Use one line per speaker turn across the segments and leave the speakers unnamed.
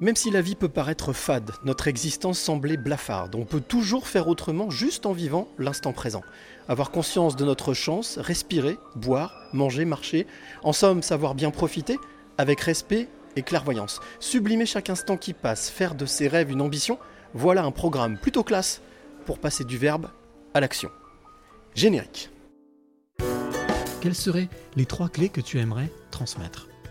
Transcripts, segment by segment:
Même si la vie peut paraître fade, notre existence semblait blafarde. On peut toujours faire autrement juste en vivant l'instant présent. Avoir conscience de notre chance, respirer, boire, manger, marcher. En somme, savoir bien profiter avec respect et clairvoyance. Sublimer chaque instant qui passe, faire de ses rêves une ambition. Voilà un programme plutôt classe pour passer du verbe à l'action. Générique.
Quelles seraient les trois clés que tu aimerais transmettre?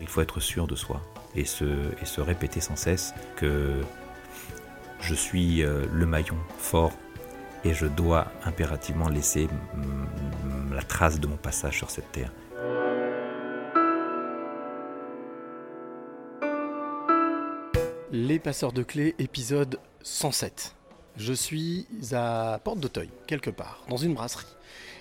Il faut être sûr de soi et se, répéter sans cesse que je suis euh, le maillon fort et je dois impérativement laisser la trace de mon passage sur cette terre.
Les passeurs de clés, épisode 107. Je suis à Porte d'Auteuil, quelque part, dans une brasserie.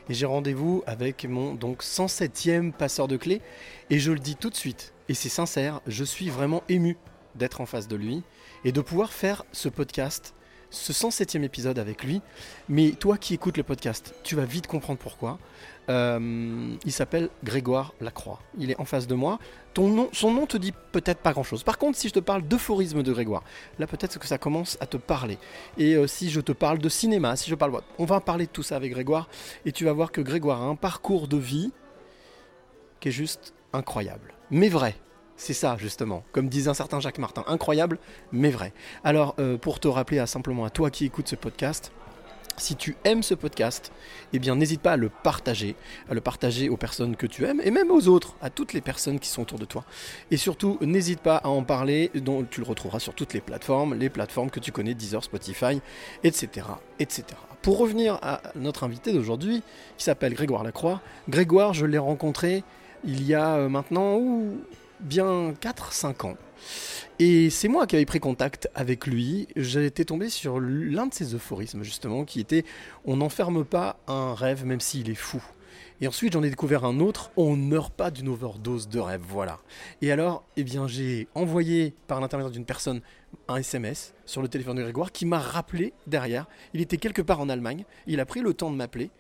Et j'ai rendez-vous avec mon donc 107e passeur de clés. Et je le dis tout de suite, et c'est sincère, je suis vraiment ému d'être en face de lui et de pouvoir faire ce podcast, ce 107e épisode avec lui. Mais toi qui écoutes le podcast, tu vas vite comprendre pourquoi. Euh, il s'appelle Grégoire Lacroix. Il est en face de moi. Ton nom, son nom te dit peut-être pas grand-chose. Par contre, si je te parle d'euphorisme de Grégoire, là peut-être que ça commence à te parler. Et euh, si je te parle de cinéma, si je parle, on va parler de tout ça avec Grégoire, et tu vas voir que Grégoire a un parcours de vie qui est juste incroyable, mais vrai. C'est ça justement, comme disait un certain Jacques Martin, incroyable mais vrai. Alors euh, pour te rappeler simplement à toi qui écoutes ce podcast, si tu aimes ce podcast, eh bien n'hésite pas à le partager, à le partager aux personnes que tu aimes et même aux autres, à toutes les personnes qui sont autour de toi. Et surtout, n'hésite pas à en parler, dont tu le retrouveras sur toutes les plateformes, les plateformes que tu connais, Deezer, Spotify, etc., etc. Pour revenir à notre invité d'aujourd'hui, qui s'appelle Grégoire Lacroix. Grégoire, je l'ai rencontré il y a euh, maintenant ouh, bien 4-5 ans. Et c'est moi qui avais pris contact avec lui. J'étais tombé sur l'un de ses euphorismes, justement, qui était On n'enferme pas un rêve, même s'il est fou. Et ensuite, j'en ai découvert un autre On ne meurt pas d'une overdose de rêve. Voilà. Et alors, eh bien, j'ai envoyé par l'intermédiaire d'une personne un SMS sur le téléphone de Grégoire qui m'a rappelé derrière. Il était quelque part en Allemagne. Il a pris le temps de m'appeler.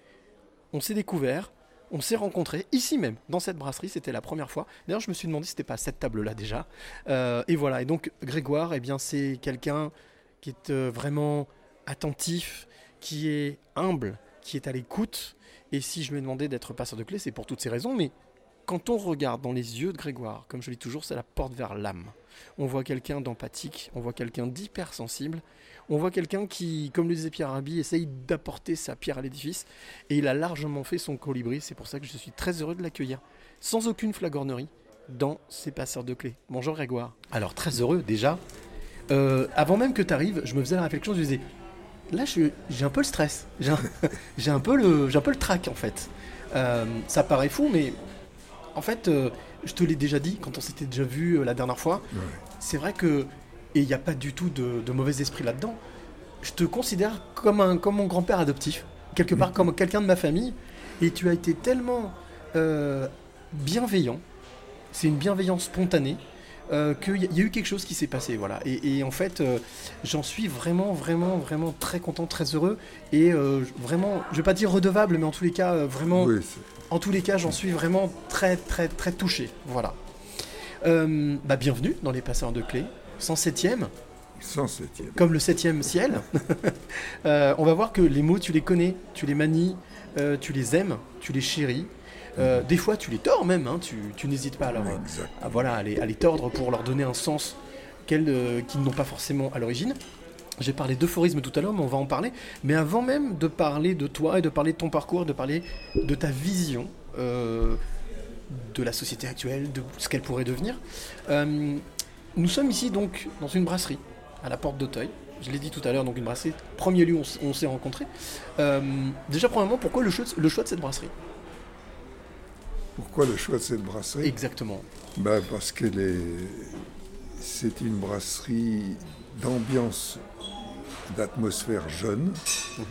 On s'est découvert. On s'est rencontrés ici même, dans cette brasserie, c'était la première fois. D'ailleurs, je me suis demandé si c'était pas à cette table-là déjà. Euh, et voilà. Et donc, Grégoire, eh bien, c'est quelqu'un qui est euh, vraiment attentif, qui est humble, qui est à l'écoute. Et si je lui ai demandé d'être passeur de clé, c'est pour toutes ces raisons. Mais quand on regarde dans les yeux de Grégoire, comme je le dis toujours, c'est la porte vers l'âme. On voit quelqu'un d'empathique, on voit quelqu'un d'hypersensible, on voit quelqu'un qui, comme le disait Pierre Rabhi, essaye d'apporter sa pierre à l'édifice. Et il a largement fait son colibri. C'est pour ça que je suis très heureux de l'accueillir, sans aucune flagornerie, dans ses passeurs de clés. Bonjour Grégoire. Alors, très heureux déjà. Euh, avant même que tu arrives, je me faisais la réflexion, je me disais, là j'ai un peu le stress, j'ai un, peu le- j'ai un peu le trac en fait. Euh, ça paraît fou, mais en fait, euh, je te l'ai déjà dit quand on s'était déjà vu euh, la dernière fois, c'est vrai que, et il n'y a pas du tout de, de mauvais esprit là-dedans, je te considère comme, un, comme mon grand-père adoptif, quelque part comme quelqu'un de ma famille, et tu as été tellement euh, bienveillant, c'est une bienveillance spontanée, euh, qu'il y, a- il y a eu quelque chose qui s'est passé, voilà. Et, et en fait, euh, j'en suis vraiment, vraiment, vraiment très content, très heureux, et vraiment, je vais pas dire redevable, mais en tous les cas, vraiment,
Oui,
en tous les cas, j'en suis vraiment très, très, très touché, voilà. Bah, bienvenue dans les passeurs de clés, 107e,
107e.
comme le 7e ciel. Euh, on va voir que les mots, tu les connais, tu les manies, euh, tu les aimes, tu les chéris. Euh, des fois, tu les tords même, hein, tu, tu n'hésites pas à, leur,
Exact.
à, voilà, à, les, à les tordre pour leur donner un sens qu'ils n'ont pas forcément à l'origine. J'ai parlé d'euphorisme tout à l'heure, mais on va en parler. Mais avant même de parler de toi et de parler de ton parcours, de parler de ta vision de la société actuelle, de ce qu'elle pourrait devenir, nous sommes ici donc dans une brasserie à la porte d'Auteuil. Je l'ai dit tout à l'heure, donc une brasserie, premier lieu où on, s'est rencontrés. Euh, déjà, premièrement, pourquoi le choix, de- le choix de cette brasserie?
Pourquoi le choix de cette brasserie?
Exactement.
Ben, Parce que c'est une brasserie d'ambiance d'atmosphère jeune.
Mhm.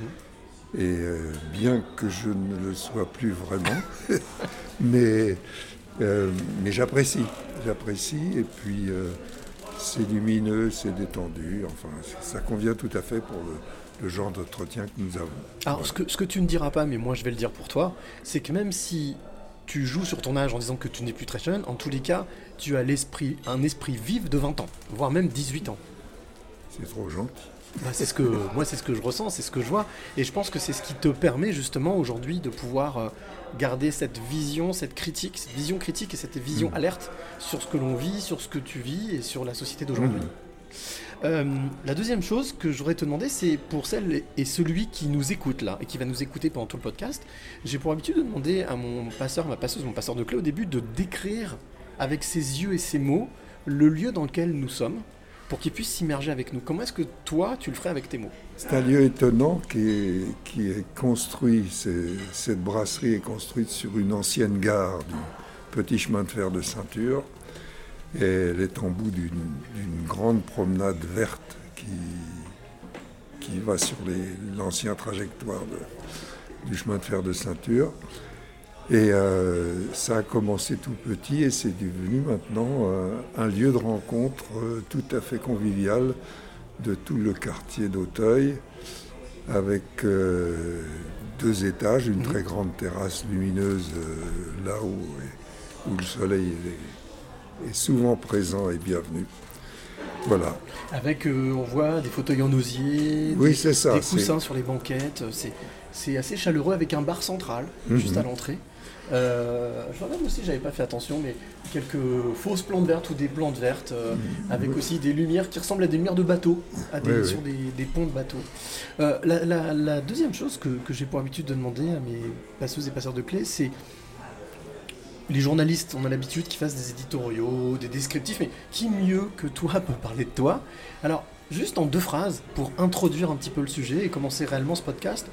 Et euh, bien que je ne le sois plus vraiment, mais, euh, mais j'apprécie. J'apprécie et puis euh, c'est lumineux, c'est détendu. Enfin, ça convient tout à fait pour le, le genre d'entretien que nous avons.
Alors, ce que, ce que tu ne diras pas, mais moi je vais le dire pour toi, c'est que même si tu joues sur ton âge en disant que tu n'es plus très jeune, en tous les cas, tu as l'esprit, un esprit vif de 20 ans, voire même 18 ans.
C'est trop gentil.
Bah, c'est ce que moi c'est ce que je ressens, c'est ce que je vois, et je pense que c'est ce qui te permet justement aujourd'hui de pouvoir euh, garder cette vision, cette critique, cette vision critique et cette vision
Mm.
alerte sur ce que l'on vit, sur ce que tu vis et sur la société d'aujourd'hui.
Mm.
Euh, la deuxième chose que j'aurais te demander, c'est pour celle et celui qui nous écoute là et qui va nous écouter pendant tout le podcast, j'ai pour habitude de demander à mon passeur, ma passeuse, mon passeur de clé au début de décrire avec ses yeux et ses mots le lieu dans lequel nous sommes pour qu'il puisse s'immerger avec nous. Comment est-ce que toi tu le ferais avec tes mots?
C'est un lieu étonnant qui est, construit. cette brasserie est construite sur une ancienne gare du petit chemin de fer de ceinture. Et elle est en bout d'une grande promenade verte qui, qui va sur les- l'ancien trajectoire du chemin de fer de ceinture. Et euh, ça a commencé tout petit et c'est devenu maintenant euh, un lieu de rencontre euh, tout à fait convivial de tout le quartier d'Auteuil, avec deux étages, une
Mhm.
très grande terrasse lumineuse là où, où le soleil est, est souvent présent et bienvenu. Voilà.
Avec, on voit des fauteuils en osier,
Oui,
des,
ça,
coussins sur les banquettes. C'est, c'est assez chaleureux avec un bar central
Mhm.
juste à l'entrée. Euh, je vois même aussi, j'avais pas fait attention, mais quelques fausses plantes vertes ou des plantes vertes, euh, avec aussi des lumières qui ressemblent à des lumières de bateau, à des,
oui.
sur des, des ponts de bateaux. Euh, la, la- la deuxième chose que, que j'ai pour habitude de demander à mes passeuses et passeurs de clés, c'est les journalistes, on a l'habitude qu'ils fassent des éditoriaux, des descriptifs, mais qui mieux que toi peut parler de toi? Alors, juste en deux phrases, pour introduire un petit peu le sujet et commencer réellement ce podcast,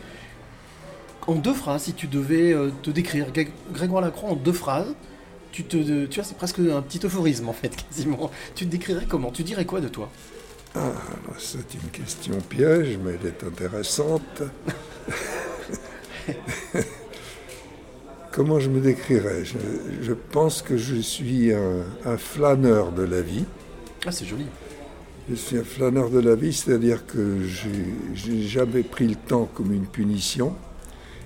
en deux phrases, si tu devais euh, te décrire, Gré- Grégoire Lacroix en deux phrases, tu te, tu vois, c'est presque un petit euphorisme en fait, quasiment. Tu te décrirais comment? Tu dirais quoi de toi?
Ah, alors, c'est une question piège, mais elle est intéressante. Comment je me décrirais? Je, je pense que je suis un, un flâneur de la vie.
Ah, c'est joli.
Je suis un flâneur de la vie, c'est-à-dire que j'ai jamais pris le temps comme une punition.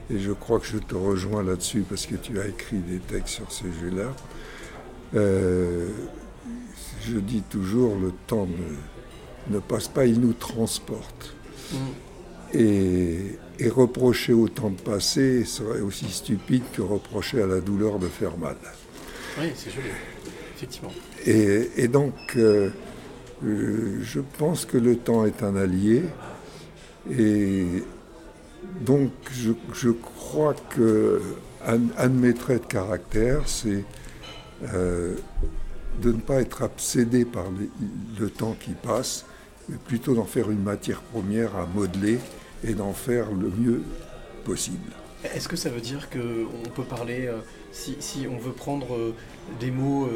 Et je crois que je te rejoins là-dessus parce que tu as écrit des textes sur ce jeu-là. Euh, je dis toujours, le temps ne, ne passe pas, il nous transporte.
Mm.
Et, et reprocher au temps de passer serait aussi stupide que reprocher à la douleur de faire mal.
Oui, c'est joli, effectivement.
Et, et donc, euh, euh, je pense que le temps est un allié. Et donc, je, je crois que un, un de mes traits de caractère, c'est euh, de ne pas être obsédé par les- le temps qui passe, mais plutôt d'en faire une matière première à modeler et d'en faire le mieux possible.
Est-ce que ça veut dire qu'on peut parler, euh, si, si on veut prendre euh, des mots,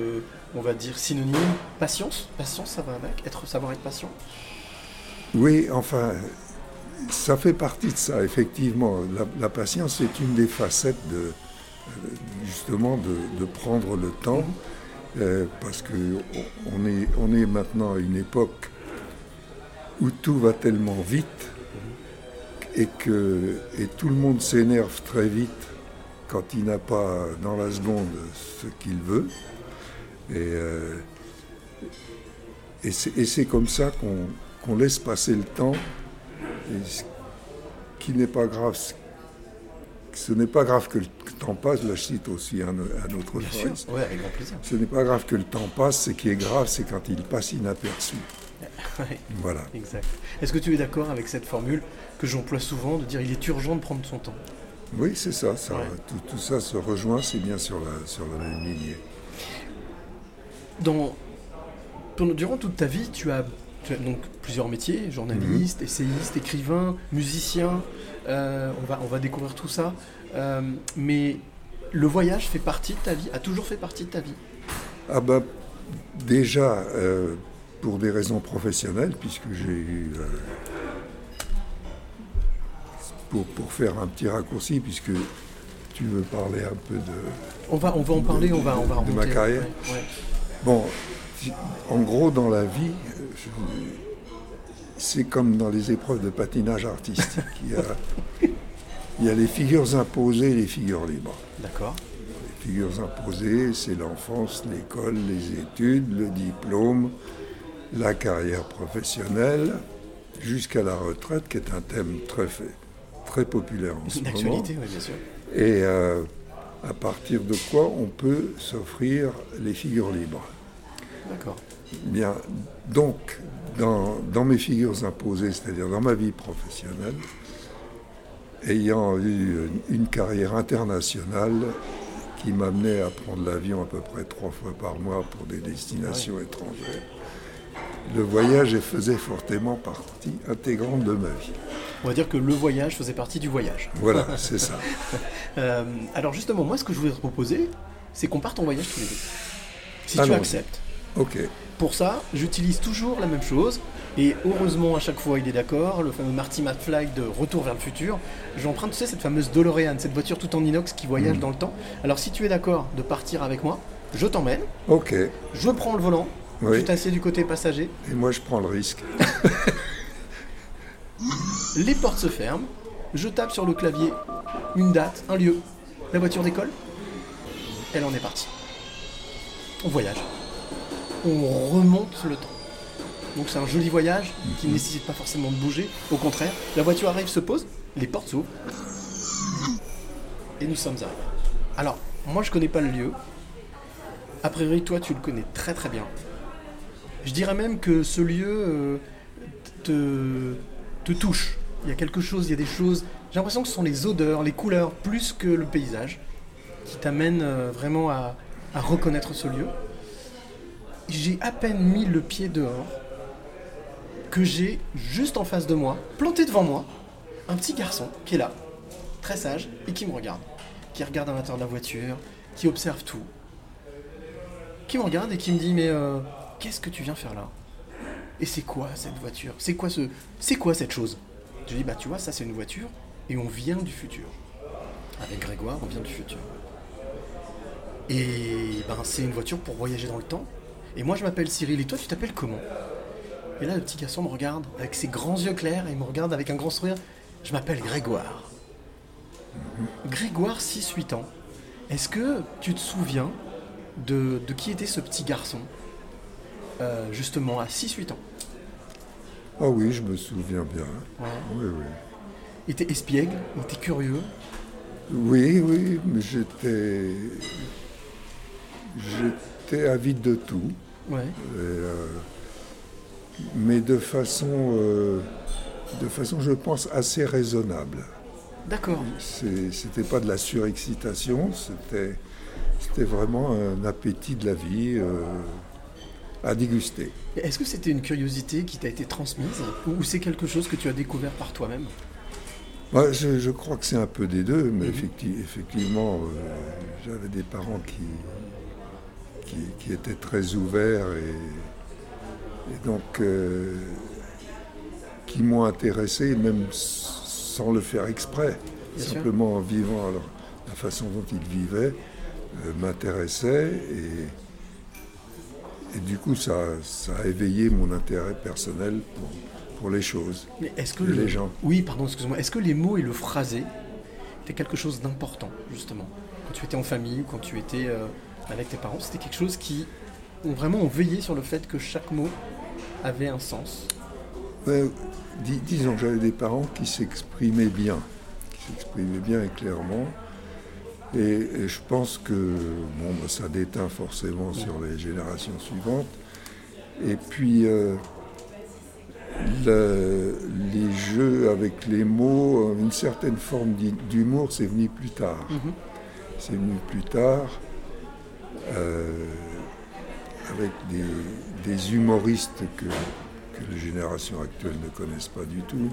on va dire synonymes, patience? Patience, ça va avec? Être, Savoir être patient?
Oui, enfin, ça fait partie de ça, effectivement. La, patience est une des facettes de, justement, de, prendre le temps, euh, parce que on- on est, on est maintenant à une époque où tout va tellement vite et que et tout le monde s'énerve très vite quand il n'a pas dans la seconde ce qu'il veut. Et, euh, et c'est comme ça qu'on qu'on laisse passer le temps, et ce qui n'est pas grave. Ce- n'est pas grave que le temps passe, là je cite aussi un, un autre
Bien sûr, ouais, avec grand plaisir.
Ce n'est pas grave que le temps passe, ce qui est grave, c'est quand il passe inaperçu.
Ouais,
Voilà.
exact. Est-ce que tu es d'accord avec cette formule que j'emploie souvent de dire il est urgent de prendre son temps?
Oui, c'est ça. ça
Ouais.
tout, tout ça se rejoint, c'est bien sur la, sur la même lignée.
Dans, durant toute ta vie, tu as donc plusieurs métiers, journaliste, essayiste, écrivain, musicien. euh, on, va, on va découvrir tout ça. Euh, mais le voyage fait partie de ta vie, a toujours fait partie de ta vie?
Ah ben, déjà, euh, pour des raisons professionnelles, puisque j'ai eu pour, pour faire un petit raccourci, puisque tu veux parler un peu de,
On va, on va en parler, on va, on va
de ma
remonter.
carrière.
Ouais, ouais.
Bon, en gros, dans la vie, c'est comme dans les épreuves de patinage artistique. Il y a, il y a les figures imposées et les figures libres.
D'accord.
Les figures imposées, c'est l'enfance, l'école, les études, le diplôme, la carrière professionnelle, jusqu'à la retraite, qui est un thème très, très populaire en ce moment.
D'actualité, oui, bien sûr.
Et euh, à partir de quoi on peut s'offrir les figures libres.
D'accord.
Bien, donc, dans, dans mes figures imposées, c'est-à-dire dans ma vie professionnelle, ayant eu une carrière internationale qui m'amenait à prendre l'avion à peu près trois fois par mois pour des destinations étrangères, le voyage faisait fortement partie intégrante de ma vie.
On va dire que le voyage faisait partie du voyage.
Voilà, c'est ça.
Euh, alors justement, moi, ce que je voudrais te proposer, c'est qu'on parte en voyage tous les deux. Si tu
Allons-y.
acceptes.
Ok.
Pour ça, j'utilise toujours la même chose. Et heureusement, à chaque fois, il est d'accord. Le fameux Marty McFly de Retour vers le futur. J'emprunte, tu sais, cette fameuse DeLorean, cette voiture tout en inox qui voyage
Mm.
dans le temps. Alors, si tu es d'accord de partir avec moi, je t'emmène.
Ok.
Je prends le volant.
Oui.
Tu t'assieds du côté passager.
Et moi, je prends le risque.
Les portes se ferment. Je tape sur le clavier une date, un lieu. La voiture décolle. Elle en est partie. On voyage. On remonte le temps. Donc c'est un joli voyage qui ne nécessite pas forcément de bouger. Au contraire, la voiture arrive, se pose, les portes s'ouvrent. Et nous sommes arrivés. Alors, moi je connais pas le lieu. A priori, toi tu le connais très très bien. Je dirais même que ce lieu euh, te, touche. Il y a quelque chose, il y a des choses. J'ai l'impression que ce sont les odeurs, les couleurs, plus que le paysage, qui t'amènent euh, vraiment à reconnaître ce lieu. J'ai à peine mis le pied dehors que j'ai juste en face de moi, planté devant moi, un petit garçon qui est là, très sage, et qui me regarde. Qui regarde à l'intérieur de la voiture, qui observe tout. Qui me regarde et qui me dit Mais euh, qu'est-ce que tu viens faire là? Et c'est quoi cette voiture? C'est quoi ce. C'est quoi cette chose? Je lui dis Bah tu vois, ça c'est une voiture et on vient du futur. Avec Grégoire, on vient du futur. Et ben c'est une voiture pour voyager dans le temps. Et moi je m'appelle Cyril et toi tu t'appelles comment? Et là le petit garçon me regarde avec ses grands yeux clairs et il me regarde avec un grand sourire. Je m'appelle Grégoire. Grégoire, 6-8 ans. Est-ce que tu te souviens de, de qui était ce petit garçon? Euh, justement à 6-8 ans
Ah oui, je me souviens bien.
Ouais.
Oui, oui.
Il était espiègle, il était curieux.
Oui, oui, mais j'étais. J'étais avide de tout.
Ouais.
Et, euh, mais de façon. euh, de façon, je pense, assez raisonnable.
D'accord.
C'était pas de la surexcitation, c'était vraiment un appétit de la vie euh, à déguster.
Est-ce que c'était une curiosité qui t'a été transmise ou c'est quelque chose que tu as découvert par toi-même?
Moi, je, je crois que c'est un peu des deux, mais
Mhm.
effecti- effectivement, euh, j'avais des parents qui, qui, qui étaient très ouverts et, et donc euh, qui m'ont intéressé, même sans le faire exprès,
Bien sûr.
simplement en vivant alors, la façon dont ils vivaient euh, m'intéressait et, et du coup ça, ça a éveillé mon intérêt personnel pour, pour les choses.
Mais est-ce que
les gens.
Oui, pardon, excuse-moi. Est-ce que les mots et le phrasé étaient quelque chose d'important, justement Quand tu étais en famille ou quand tu étais euh, avec tes parents, c'était quelque chose qui ont vraiment ont veillé sur le fait que chaque mot avait un sens.
Ouais, dis- disons que j'avais des parents qui s'exprimaient bien, qui s'exprimaient bien et clairement. Et, et je pense que bon, bah, ça déteint forcément sur les générations suivantes. Et puis, euh, le- les jeux avec les mots, une certaine forme d'humour, c'est venu plus tard.
Mhm.
C'est venu plus tard euh, avec des, des humoristes que, que les générations actuelles ne connaissent pas du tout,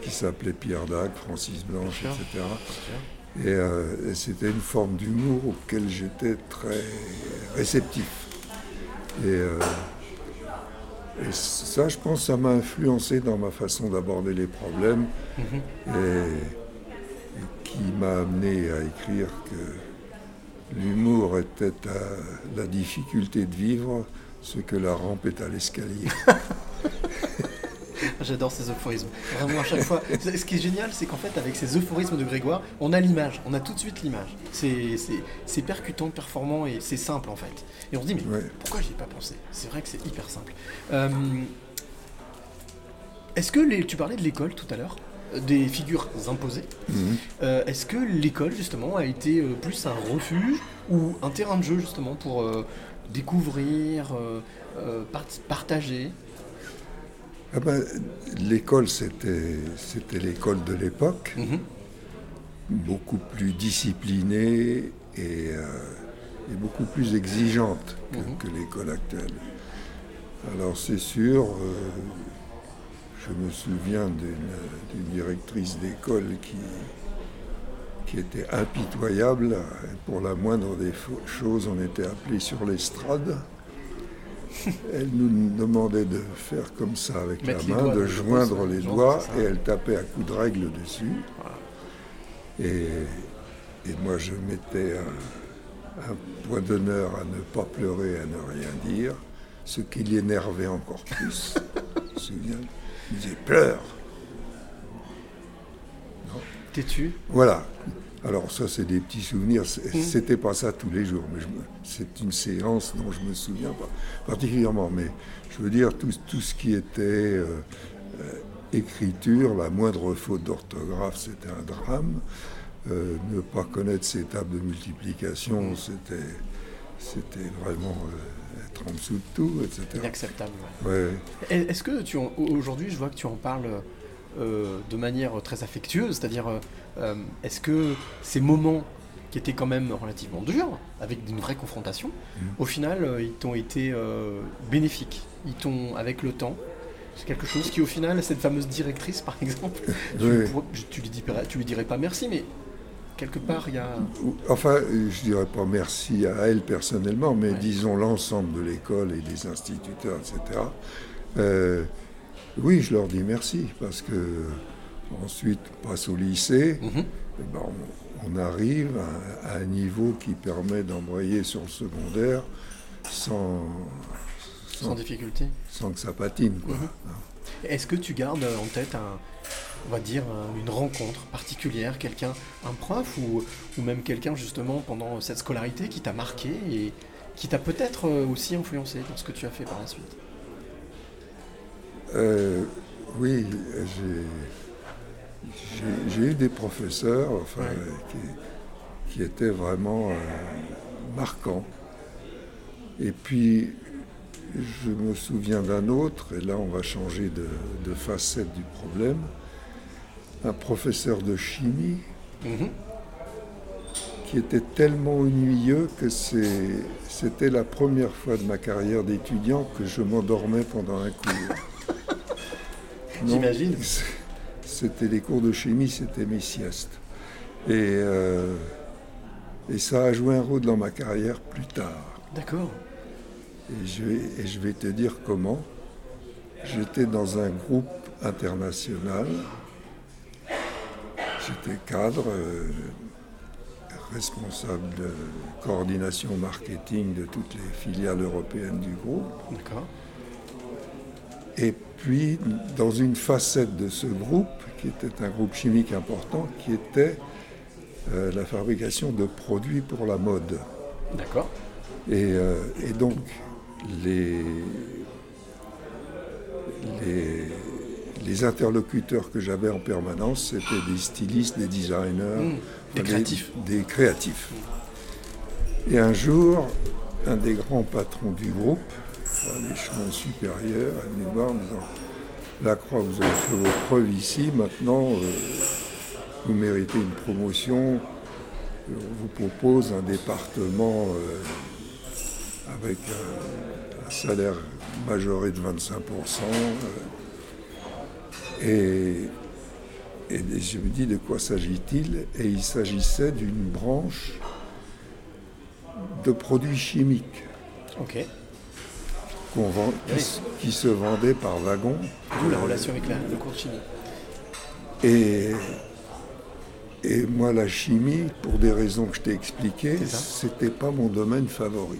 qui s'appelaient Pierre Dac, Francis Blanche, etc. Et, euh, et c'était une forme d'humour auquel j'étais très réceptif. Et, euh, et ça, je pense, ça m'a influencé dans ma façon d'aborder les problèmes.
Mhm.
Et et qui m'a amené à écrire que l'humour était à la difficulté de vivre ce que la rampe est à l'escalier.
J'adore ces euphorismes. Vraiment, à chaque fois. Ce qui est génial, c'est qu'en fait, avec ces euphorismes de Grégoire, on a l'image. On a tout de suite l'image. C'est- percutant, performant et c'est simple, en fait. Et on se dit, mais
Ouais.
pourquoi j'y ai pas pensé? C'est vrai que c'est hyper simple. Euh, Est-ce que les, tu parlais de l'école tout à l'heure? euh, des figures imposées.
Mhm.
Euh, Est-ce que l'école justement a été euh, plus un refuge ou un terrain de jeu justement pour euh, découvrir, part- partager?
Ah ben, l'école, c'était l'école de l'époque,
Mhm.
beaucoup plus disciplinée et, et beaucoup plus exigeante que,
Mhm.
que l'école actuelle. Alors c'est sûr, je me souviens d'une directrice d'école qui, qui était impitoyable. Pour la moindre des choses, on était appelé sur l'estrade. Elle nous demandait de faire comme ça avec
Mettre
la main,
doigts
de joindre les doigts, et elle tapait à coups de règle dessus. Et, et moi, je mettais un, un point d'honneur à ne pas pleurer, à ne rien dire, ce qui l'énervait encore plus. Je me souviens, il disait pleure.
Têtu
Voilà. Alors ça, c'est des petits souvenirs.
Mhm.
C'était pas ça tous les jours, mais c'est une séance dont je me souviens pas particulièrement. Mais je veux dire tout, tout ce qui était euh, euh, écriture, la moindre faute d'orthographe, c'était un drame. Euh, ne pas connaître ses tables de multiplication, c'était c'était vraiment dessous de tout, etc.
inacceptable.
Ouais.
Est-ce que tu aujourd'hui, je vois que tu en parles euh, de manière très affectueuse, c'est-à-dire, euh, euh, est-ce que ces moments qui étaient quand même relativement durs, avec une vraie confrontation,
Mhm.
au final, ils t'ont été bénéfiques? Ils t'ont, avec le temps, c'est quelque chose qui, au final, cette fameuse directrice, par exemple, tu,
Oui.
tu lui tu lui dirais pas merci, mais quelque part, il y a.
Enfin, je dirais pas merci à elle personnellement, mais
Ouais.
disons l'ensemble de l'école et des instituteurs, etc. Euh, oui, je leur dis merci parce que ensuite, on passe au lycée,
Mhm.
eh ben, on, on arrive à, à un niveau qui permet d'embrayer sur le secondaire sans,
Sans
sans,
difficulté.
sans que ça patine. Quoi.
Mhm. Est-ce que tu gardes en tête un, on va dire un- une rencontre particulière, quelqu'un, un prof ou, ou même quelqu'un justement pendant cette scolarité qui t'a marqué et qui t'a peut-être euh, aussi influencé dans ce que tu as fait par la suite?
Euh, oui, j'ai- eu des professeurs enfin,
Ouais.
qui, qui étaient vraiment euh, marquants. Et puis, je me souviens d'un autre, et là on va changer de, de facette du problème, un professeur de chimie
Mhm.
qui était tellement ennuyeux que c'était la première fois de ma carrière d'étudiant que je m'endormais pendant un cours.
J'imagine.
C'était les cours de chimie, c'était mes siestes. Et, euh, et ça a joué un rôle dans ma carrière plus tard.
D'accord.
Et je, vais, et je vais te dire comment. J'étais dans un groupe international. J'étais cadre, euh, responsable de coordination marketing de toutes les filiales européennes du groupe.
D'accord.
Et puis, dans une facette de ce groupe, qui était un groupe chimique important, qui était euh, la fabrication de produits pour la mode.
D'accord.
Et, euh, et donc, les, les, les interlocuteurs que j'avais en permanence, c'était des stylistes, des designers,
Mmh, des créatifs.
Des, créatifs. Et un jour, un des grands patrons du groupe, à l'échelon supérieur, est venu voir en disant La Croix, vous avez fait vos preuves ici, maintenant euh, vous méritez une promotion. On vous propose un département euh, avec un, un salaire majoré de 25%. euh, et, et je me dis de quoi s'agit-il Et il s'agissait d'une branche de produits chimiques
Ok.
qu'on vend, qui,
Oui.
se vendaient par wagon.
D'où la relation avec la- le cours de chimie.
Et, Et moi, la chimie, pour des raisons que je t'ai expliquées, c'était pas mon domaine favori.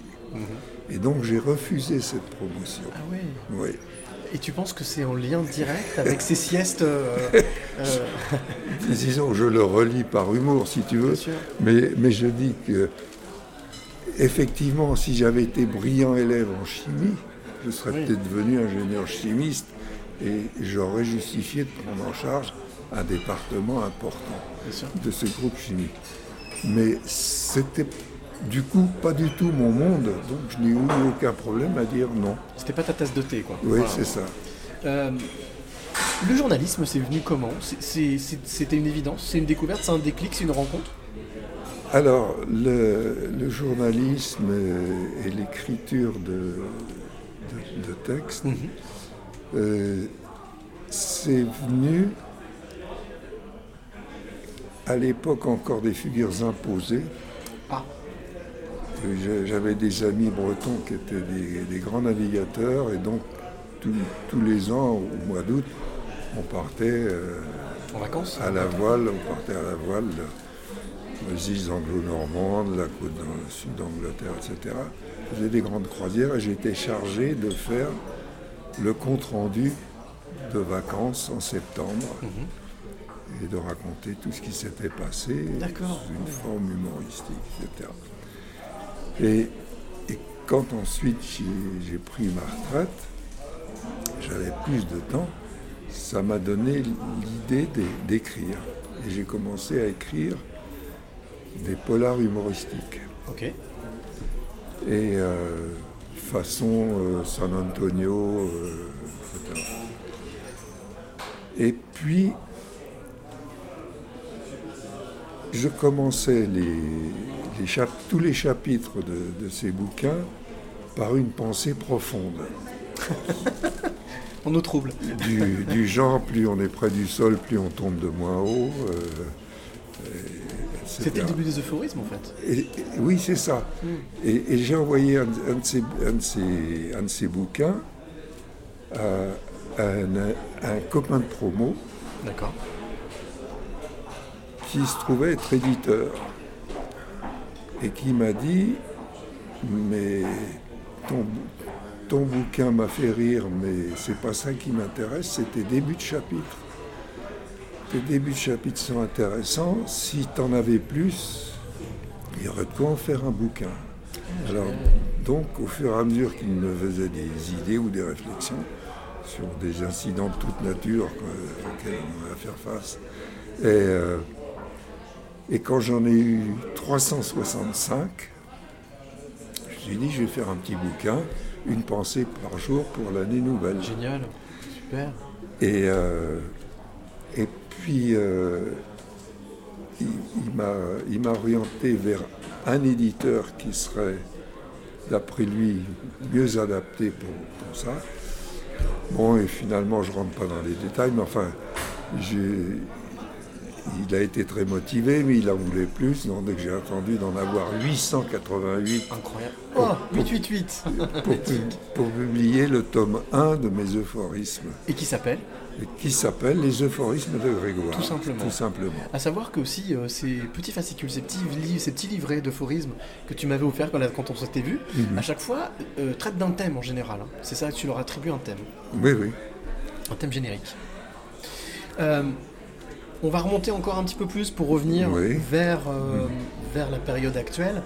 Et donc j'ai refusé cette promotion.
Ah ouais.
Oui.
Et tu penses que c'est en lien direct avec ces siestes euh, euh,
Disons, je le relis par humour, si tu veux. Mais, mais je dis que, effectivement, si j'avais été brillant élève en chimie, je serais
Oui.
peut-être devenu ingénieur chimiste et j'aurais justifié de prendre en charge un département important de ce groupe chimie. Mais c'était du coup pas du tout mon monde, donc je n'ai eu aucun problème à dire non.
C'était pas ta tasse de thé, quoi.
Oui,
Voilà.
c'est ça.
Euh, le journalisme, c'est venu comment? C'était une évidence? C'est une découverte? C'est un déclic? C'est une rencontre?
Alors, le, le journalisme et, l'écriture de, de, de textes,
Mhm.
euh, c'est venu à l'époque encore des figures imposées.
Ah.
J'avais des amis bretons qui étaient des, des grands navigateurs et donc tous- tous les ans, au mois d'août, on partait euh,
En vacances?
à la voile, on partait à la voile les îles anglo-normandes, la côte dans le sud d'Angleterre, etc. Faisait des grandes croisières et j'étais chargé de faire le compte-rendu de vacances en septembre et de raconter tout ce qui s'était passé sous une forme humoristique, etc. Et, et quand ensuite j'ai- pris ma retraite, j'avais plus de temps, ça m'a donné l'idée d'é- d'écrire. Et j'ai commencé à écrire des polars humoristiques.
Ok.
Et euh, façon euh, San Antonio, euh, etc. Et puis, je commençais les, les chap- tous les chapitres de, de ces bouquins par une pensée profonde.
En eau trouble.
Du, du genre, plus on est près du sol, plus on tombe de moins haut. euh.
C'était le début des euphorismes, en fait.
Et- et- oui, c'est ça. Et, et j'ai envoyé un, un de ces, un de ces- un de ces bouquins à un copain de promo
D'accord.
Qui se trouvait être éditeur et qui m'a dit mais ton, ton bouquin m'a fait rire mais c'est pas ça qui m'intéresse c'est tes débuts de chapitre. Tes débuts de chapitre sont intéressants. Si t'en avais plus il y aurait de quoi en faire un bouquin. Alors donc au fur et à mesure qu'il me faisait des idées ou des réflexions sur des incidents de toute nature auxquels on va faire face et euh, et quand j'en ai eu 365, je me suis dit, je vais faire un petit bouquin, une pensée par jour pour l'année nouvelle.
Génial. Super.
Et, euh, et puis, euh, il, il m'a, orienté vers un éditeur qui serait, d'après lui, mieux adapté pour, pour ça. Bon, et finalement, je ne rentre pas dans les détails, mais enfin, j'ai- il a été très motivé, mais il en voulait plus, donc j'ai attendu d'en avoir 888
Incroyable. Oh, 888
pour, pub- pour publier le tome 1 de mes euphorismes,
Et qui s'appelle
qui s'appelle Les euphorismes de Grégoire.
Tout simplement.
Tout simplement.
À savoir que aussi euh, ces petits fascicules, ces petits, li- ces petits livrets d'euphorismes que tu m'avais offert quand, on s'était vu,
Mhm.
à chaque fois euh, traitent d'un thème en général. hein. C'est ça, tu leur attribues un thème,
Oui, oui.
un thème générique. Euh, on va remonter encore un petit peu plus pour revenir
Oui.
vers, euh, vers la période actuelle.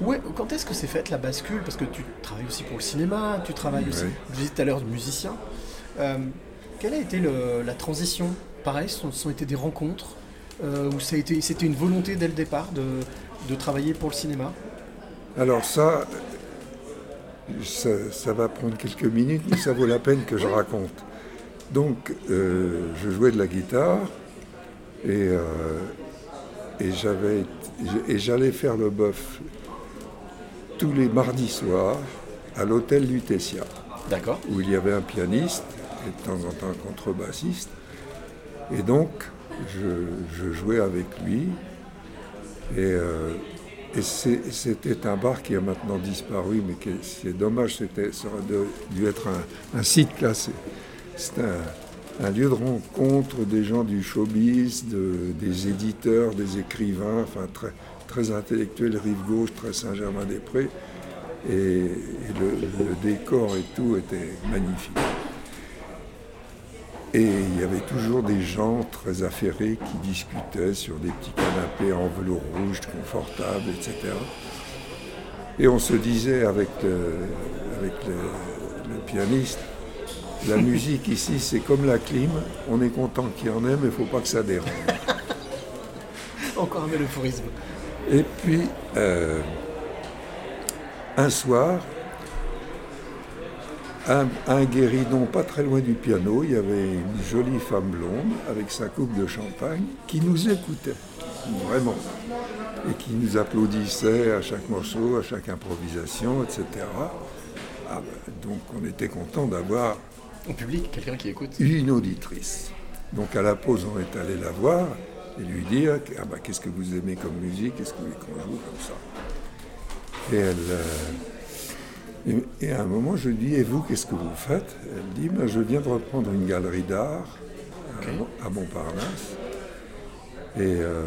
Ouais, quand est-ce que c'est faite la bascule? Parce que tu travailles aussi pour le cinéma, tu travailles aussi, je disais tout à l'heure, de musicien. Euh, quelle a été le- la transition? Pareil, ce sont, ce sont été des rencontres euh, été, c'était une volonté dès le départ de, de travailler pour le cinéma?
Alors ça, ça, ça va prendre quelques minutes, mais ça vaut la peine que je raconte. Donc, euh, je jouais de la guitare et, euh, et j'allais faire le bœuf tous les mardis soirs à l'hôtel Lutetia,
D'accord.
où il y avait un pianiste et de temps en temps un contrebassiste. Et donc, je, je jouais avec lui. Et, euh, et c'était un bar qui a maintenant disparu, mais c'est dommage, c'était, ça aurait dû être un, un site classé. C'est un, un lieu de rencontre des gens du showbiz, de- des éditeurs, des écrivains, enfin très, très intellectuel, rive gauche, très Saint-Germain-des-Prés. Et, le, décor et tout était magnifique. Et il y avait toujours des gens très affairés qui discutaient sur des petits canapés en velours rouge confortables, etc. Et on se disait avec le pianiste, la musique ici c'est comme la clim, on est content qu'il y en ait, mais il ne faut pas que ça dérange.
Encore un bel euphorisme.
Et puis, euh, un soir, un, un guéridon pas très loin du piano, il y avait une jolie femme blonde avec sa coupe de champagne qui nous écoutait, vraiment, et qui nous applaudissait à chaque morceau, à chaque improvisation, etc. Ah ben, donc on était content d'avoir
Au public, quelqu'un qui écoute.
une auditrice. Donc à la pause, on est allé la voir et lui dire ah bah, qu'est-ce que vous aimez comme musique, qu'est-ce que vous voulez qu'on joue comme ça? Et elle, euh, et, et à un moment, je lui dis, et vous, qu'est-ce que vous faites? Elle dit, Ben, je viens de reprendre une galerie d'art à Mont- à Montparnasse. Et euh,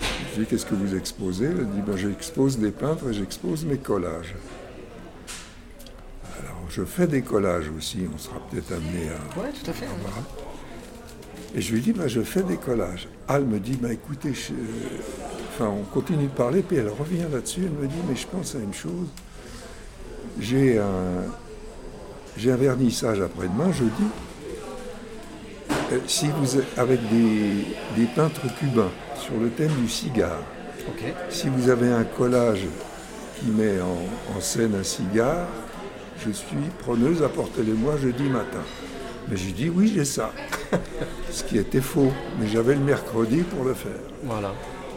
je lui dis, qu'est-ce que vous exposez? Elle dit, ben, j'expose des peintres et j'expose mes collages. Je fais des collages aussi, on sera peut-être amené à,
Ouais, tout à fait.
Et je lui dis, bah, je fais des collages. Elle me dit, bah, écoutez, je- enfin, on continue de parler, puis elle revient là-dessus, elle me dit, mais je pense à une chose. J'ai un, j'ai un vernissage après-demain, jeudi. Euh, Si vous êtes avec des, des peintres cubains sur le thème du cigare, si vous avez un collage qui met en, en scène un cigare, je suis preneuse, apportez-le-moi jeudi matin. Mais j'ai dit oui, j'ai ça. Ce qui était faux, mais j'avais le mercredi pour le faire.
Voilà.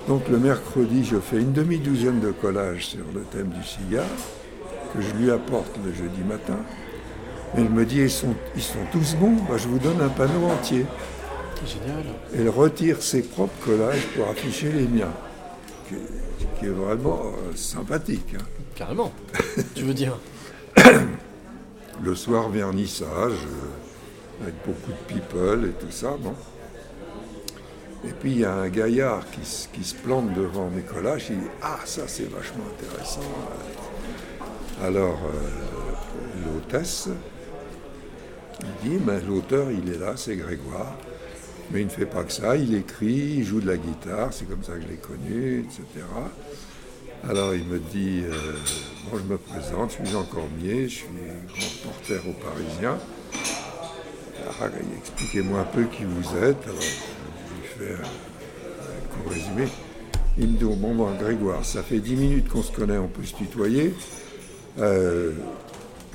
Donc le mercredi, je fais une demi-douzaine de collages sur le thème du cigare, que je lui apporte le jeudi matin. Elle me dit, ils sont, ils sont tous bons, Bah, je vous donne un panneau entier.
Génial.
Elle retire ses propres collages pour afficher les miens, qui, est- qui est vraiment euh, sympathique. hein.
Carrément. tu veux dire
Le soir, vernissage, euh, avec beaucoup de people et tout ça. Et puis il y a un gaillard qui, se- qui se plante devant mes collages, il dit Ah, ça c'est vachement intéressant. Alors, euh, l'hôtesse, il dit Mais l'auteur, il est là, c'est Grégoire. Mais il ne fait pas que ça, il écrit, il joue de la guitare, c'est comme ça que je l'ai connu, etc. Alors il me dit, euh, bon je me présente, je suis Jean Cormier, je suis grand reporter au Parisien. Ah, Expliquez-moi un peu qui vous êtes. Alors je lui fais un, court résumé. Il me dit, oh, bon, bon, Grégoire, ça fait dix minutes qu'on se connaît, on peut se tutoyer. Euh,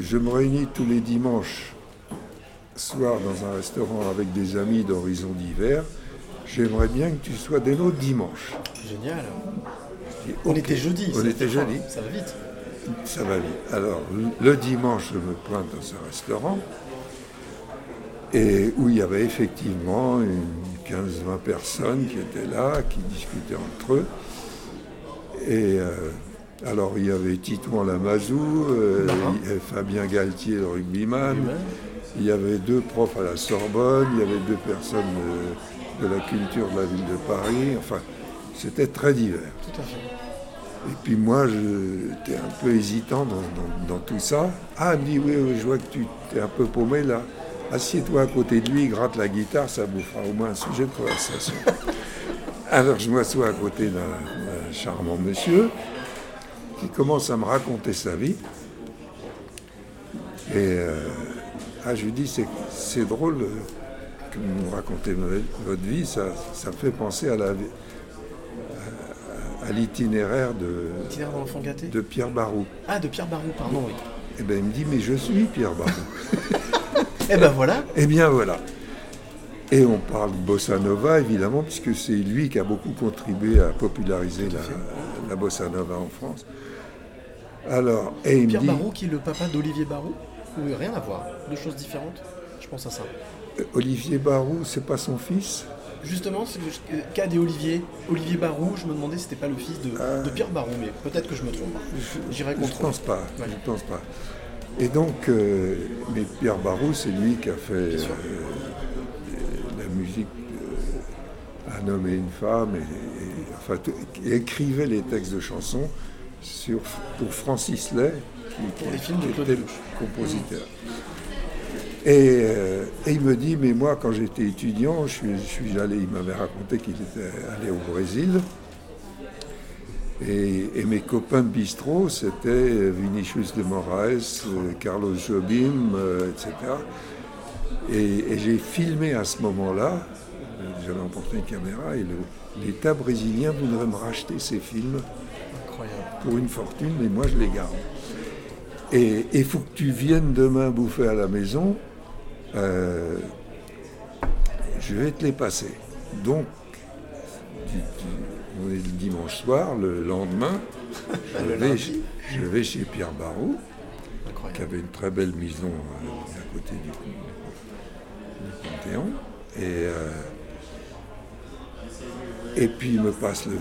je me réunis tous les dimanches soir dans un restaurant avec des amis d'horizons divers. J'aimerais bien que tu sois des nôtres dimanche.
Génial. On était jeudi.
On
ça,
était jeudi.
Ça va vite.
Ça va vite. Alors, le dimanche, je me pointe dans ce restaurant, et où il y avait effectivement une 15-20 personnes qui étaient là, qui discutaient entre eux. Et euh, alors, il y avait Titouan Lamazou, euh, Fabien Galtier, le rugbyman, il y avait deux profs à la Sorbonne, il y avait deux personnes euh, de la culture de la ville de Paris, enfin, c'était très divers.
Tout à fait.
Et puis moi, j'étais un peu hésitant dans, dans- dans tout ça. Ah, elle me dit, oui, oui, je vois que tu es un peu paumé là. Assieds-toi à côté de lui, gratte la guitare, ça vous fera au moins un sujet de conversation. Alors je m'assois à côté d'un charmant monsieur qui commence à me raconter sa vie. Et euh, ah, je lui dis, c'est- drôle euh, que vous racontez votre votre vie, ça, ça me fait penser à la vie- à- l'itinéraire de, Pierre Barou.
Ah, de Pierre Barou, pardon, oui.
Et ben il me dit, mais je suis Pierre Barou.
Eh ben voilà.
Eh bien voilà. Et on parle de bossa nova, évidemment, puisque c'est lui qui a beaucoup contribué à populariser la, la bossa nova en France. Alors, et il me
Pierre
dit,
Barou qui est le papa d'Olivier Barou Oui, rien à voir. Deux choses différentes. Je pense à ça.
euh, Olivier Barou, c'est pas son fils?
Justement, c'est le cas des Olivier. Olivier Barou, je me demandais si c'était pas le fils de,
Ah.
de Pierre Barou, mais peut-être que je me trompe. J'irai
Je
contre.
pense pas,
Ouais.
je pense pas. Et donc, euh, mais Pierre Barou, c'est lui qui a fait euh, la musique euh, Un homme et une femme, et, et- enfin, qui écrivait les textes de chansons sur, pour Francis Lay, qui, était le
Lelouch.
Et, euh, et il me dit, mais moi, quand j'étais étudiant, je suis, je suis allé, il m'avait raconté qu'il était allé au Brésil. Et, et mes copains de bistrot, c'était Vinicius de Moraes, euh, Carlos Jobim, euh, etc. Et, et j'ai filmé à ce moment-là, euh, j'avais emporté une caméra, et l'État brésilien voudrait me racheter ces films
Incroyable.
pour une fortune, mais moi je les garde. Et il faut que tu viennes demain bouffer à la maison, euh, je vais te les passer. Donc, tu- tu- on est le dimanche soir, le lendemain, je vais, chez- je vais chez Pierre Barou, qui avait une très belle maison euh, à côté du, du Panthéon. Et, euh, et puis il me passe le-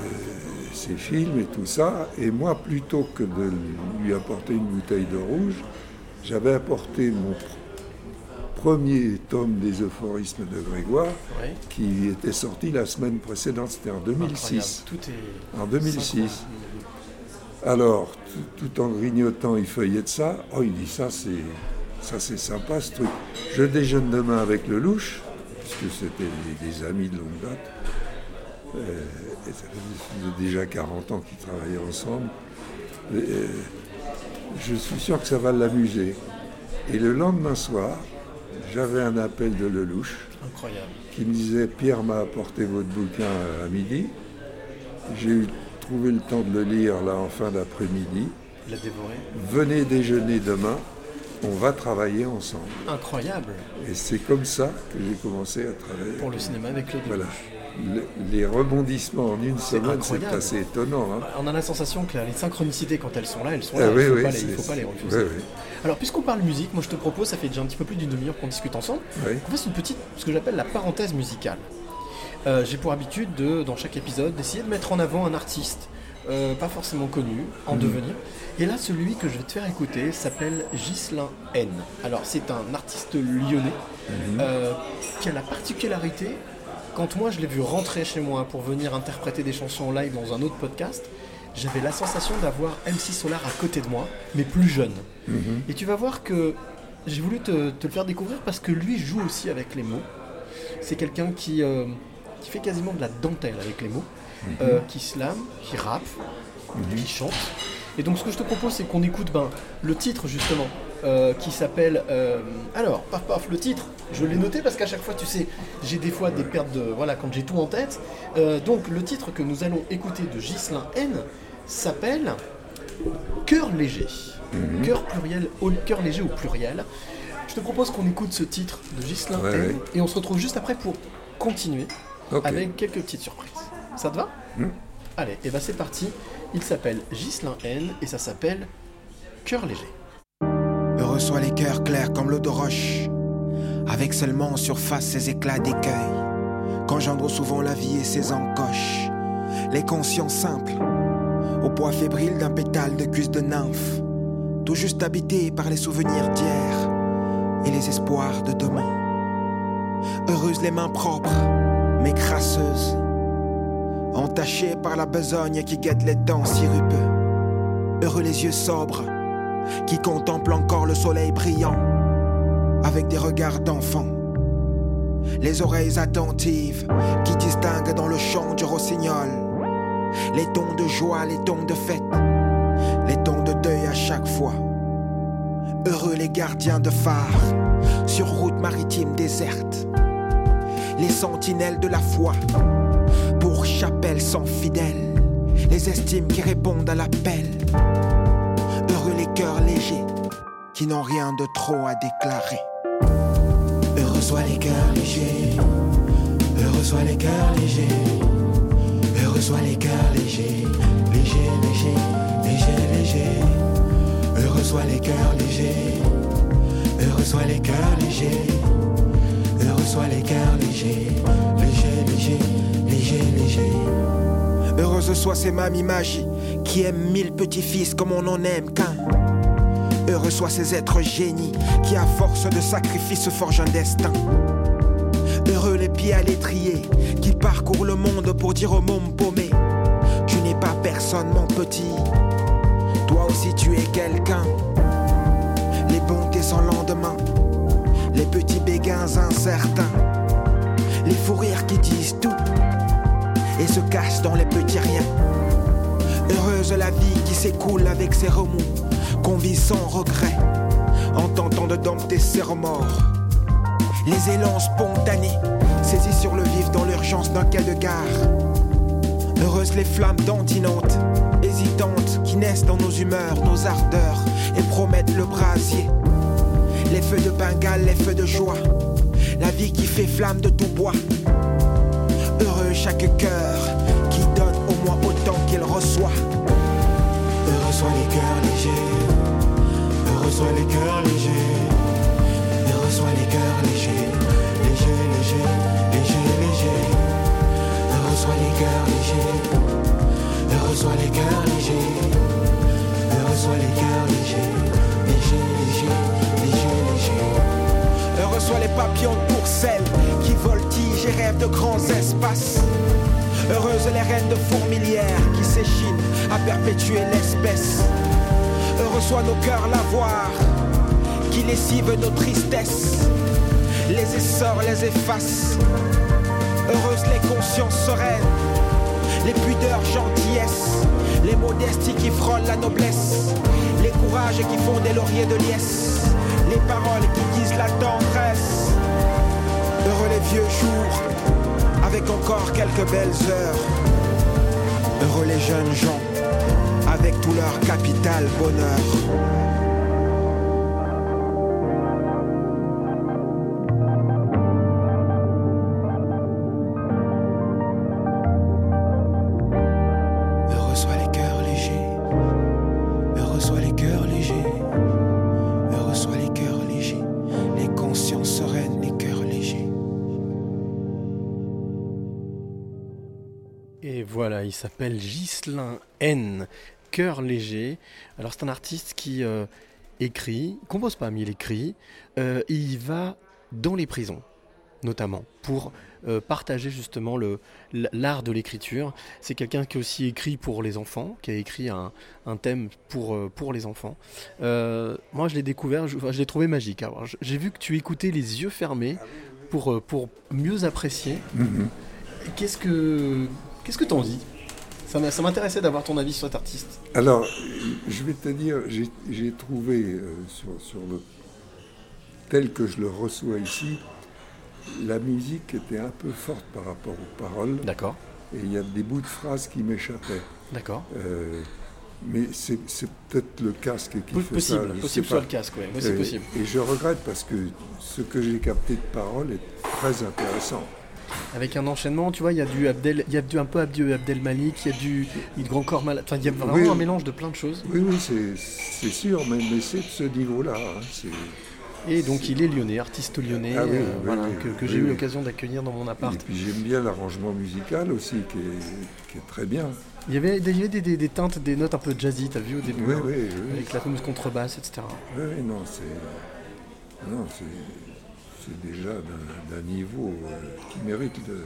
ses films et tout ça. Et moi, plutôt que de lui apporter une bouteille de rouge, j'avais apporté mon premier tome des euphorismes de Grégoire, qui était sorti la semaine précédente, c'était en 2006.
Incroyable. Tout est.
En 2006.
synchro.
Alors, tout, tout en grignotant, il feuillait de ça. Oh, il dit ça, c'est ça, c'est sympa ce truc. Je déjeune demain avec le louche, puisque c'était des, des amis de longue date. Euh, et ça déjà 40 ans qu'ils travaillaient ensemble. Et, euh, je suis sûr que ça va l'amuser. Et le lendemain soir, j'avais un appel de Lelouch
Incroyable.
qui me disait Pierre m'a apporté votre bouquin à midi. J'ai trouvé le temps de le lire là en fin d'après-midi.
Il l'a dévoré.
Venez déjeuner demain, on va travailler ensemble.
Incroyable.
Et c'est comme ça que j'ai commencé à travailler.
Pour le cinéma avec Claude. Lelouch.
Les rebondissements en une semaine, c'est assez étonnant. hein.
On a la sensation que les synchronicités, quand elles sont là, elles sont
Ah
là.
oui,
il ne faut,
oui,
pas les- il
c'est-
faut pas les refuser.
oui.
Alors, puisqu'on parle musique, moi je te propose, ça fait déjà un petit peu plus d'une demi-heure qu'on discute ensemble, qu'on fasse une petite, ce que j'appelle la parenthèse musicale. Euh, J'ai pour habitude, de, dans chaque épisode, d'essayer de mettre en avant un artiste, euh, pas forcément connu, en
Mhm.
devenir. Et là, celui que je vais te faire écouter s'appelle Ghislain N. Alors, c'est un artiste lyonnais
Mhm.
euh, qui a la particularité, quand moi je l'ai vu rentrer chez moi pour venir interpréter des chansons en live dans un autre podcast, j'avais la sensation d'avoir MC Solar à côté de moi, mais plus jeune.
Mhm.
Et tu vas voir que j'ai voulu te, te le faire découvrir parce que lui joue aussi avec les mots. C'est quelqu'un qui, euh, qui fait quasiment de la dentelle avec les mots, euh, qui slame, qui rappe, qui chante. Et donc ce que je te propose, c'est qu'on écoute ben, le titre justement, euh, qui s'appelle... euh, alors, paf paf, le titre, je l'ai noté parce qu'à chaque fois, tu sais, j'ai des fois des pertes de... Voilà, quand j'ai tout en tête. Euh, donc le titre que nous allons écouter de Ghislain N s'appelle Cœur léger. Cœur pluriel, au cœur léger au pluriel. Je te propose qu'on écoute ce titre de Ghislain
Ouais,
N
ouais.
et on se retrouve juste après pour continuer avec quelques petites surprises. Ça te va
Hmm.
Allez, et bah c'est parti. Il s'appelle Ghislain N et ça s'appelle Cœur léger.
Soient les cœurs clairs comme l'eau de roche, avec seulement en surface ces éclats d'écueil, qu'engendre souvent la vie et ses encoches. Les consciences simples, au poids fébrile d'un pétale de cuisse de nymphe, tout juste habité par les souvenirs d'hier et les espoirs de demain. Heureuses les mains propres, mais crasseuses, entachées par la besogne qui guette les dents sirupeux. Heureux les yeux sobres, qui contemplent encore le soleil brillant avec des regards d'enfant. Les oreilles attentives qui distinguent dans le chant du rossignol les tons de joie, les tons de fête, les tons de deuil à chaque fois. Heureux les gardiens de phare sur route maritime déserte, les sentinelles de la foi pour chapelle sans fidèles, les estimes qui répondent à l'appel. Les cœurs légers qui n'ont rien de trop à déclarer. Heureux soient les cœurs légers, heureux soient les cœurs légers, heureux soient les cœurs légers, légers, légers, légers, légers. Heureux soient les cœurs légers, heureux soient les cœurs légers, heureux soient les cœurs légers, légers, légers, légers, légers. Heureuse soit ces mamies magie qui aiment mille petits-fils comme on en aime qu'un. Heureux soient ces êtres génies qui, à force de sacrifices, forgent un destin. Heureux les pieds à l'étrier qui parcourent le monde pour dire au môme paumé Tu n'es pas personne, mon petit. Toi aussi, tu es quelqu'un. Les bontés sans lendemain, les petits béguins incertains, les fous rires qui disent tout et se cachent dans les petits riens. Heureuse la vie qui s'écoule avec ses remous, qu'on vit sans regret, en tentant de dompter ses remords. Les élans spontanés, saisis sur le vif dans l'urgence d'un quai de gare. Heureuses les flammes dantinantes, hésitantes, qui naissent dans nos humeurs, nos ardeurs, et promettent le brasier. Les feux de Bengale, les feux de joie, la vie qui fait flamme de tout bois. Heureux chaque cœur qui donne au moins autant qu'il reçoit. Heureux soient les cœurs légers, heureux soient les cœurs légers, heureux soient les cœurs légers, légers, légers, légers, légers. Heureux soient les cœurs légers, heureux soient les cœurs légers, heureux soient les cœurs légers, légers, légers, légers, légers. Les papillons de pourcelle qui voltigent et rêvent de grands espaces. Heureuses les reines de fourmilières qui s'échinent à perpétuer l'espèce. Heureux soient nos cœurs lavoirs qui lessivent nos tristesses. Les essors les effacent. Heureuses les consciences sereines, les pudeurs gentillesses, les modesties qui frôlent la noblesse, les courages qui font des lauriers de liesse, les paroles qui disent la tendresse. Heureux les vieux jours, avec encore quelques belles heures. Heureux les jeunes gens, avec tout leur capital bonheur.
S'appelle Ghislain N. Cœur léger. Alors c'est un artiste qui euh, écrit, compose pas, mais il écrit. euh, et il va dans les prisons, notamment, pour euh, partager justement le- l'art de l'écriture. C'est quelqu'un qui a aussi écrit pour les enfants, qui a écrit un, un thème pour, euh, pour les enfants. Euh, moi, je l'ai découvert, je, l'ai trouvé magique. Alors, j'ai vu que tu écoutais les yeux fermés pour, euh, pour mieux apprécier.
Mhm.
Qu'est-ce que qu'est-ce que t'en dis? Ça m'intéressait d'avoir ton avis sur cet artiste.
Alors, je vais te dire, j'ai trouvé euh, sur, sur le tel que je le reçois ici, la musique était un peu forte par rapport aux paroles.
D'accord.
Et il y a des bouts de phrases qui m'échappaient.
D'accord.
Euh, mais c'est peut-être le casque qui
Peu-
fait
possible,
ça. je
possible
pas.
le casque, ouais, ouais, c'est
Euh,
possible.
Et je regrette parce que ce que j'ai capté de paroles est très intéressant.
Avec un enchaînement, tu vois, il y a du Abdel, il y a du un peu Abdel, Abdel Malik, il y a du, du Grand Corps Malade. Enfin, il y a vraiment
Oui.
un mélange de plein de choses.
Oui, oui, c'est- sûr, mais, mais c'est de ce niveau-là. hein,
Et donc, il est lyonnais, artiste lyonnais,
Ah oui,
euh,
oui,
voilà,
oui,
que, j'ai eu l'occasion d'accueillir dans mon appart.
Et puis j'aime bien l'arrangement musical aussi, qui est, qui est très bien.
Il y avait, des, il y avait des, des- teintes, des notes un peu jazzy, t'as vu au début,
Oui,
hein,
oui, oui.
avec la fameuse contrebasse, etc.
Oui, oui, non, c'est. Non, c'est. C'est déjà d'un niveau euh, qui mérite le,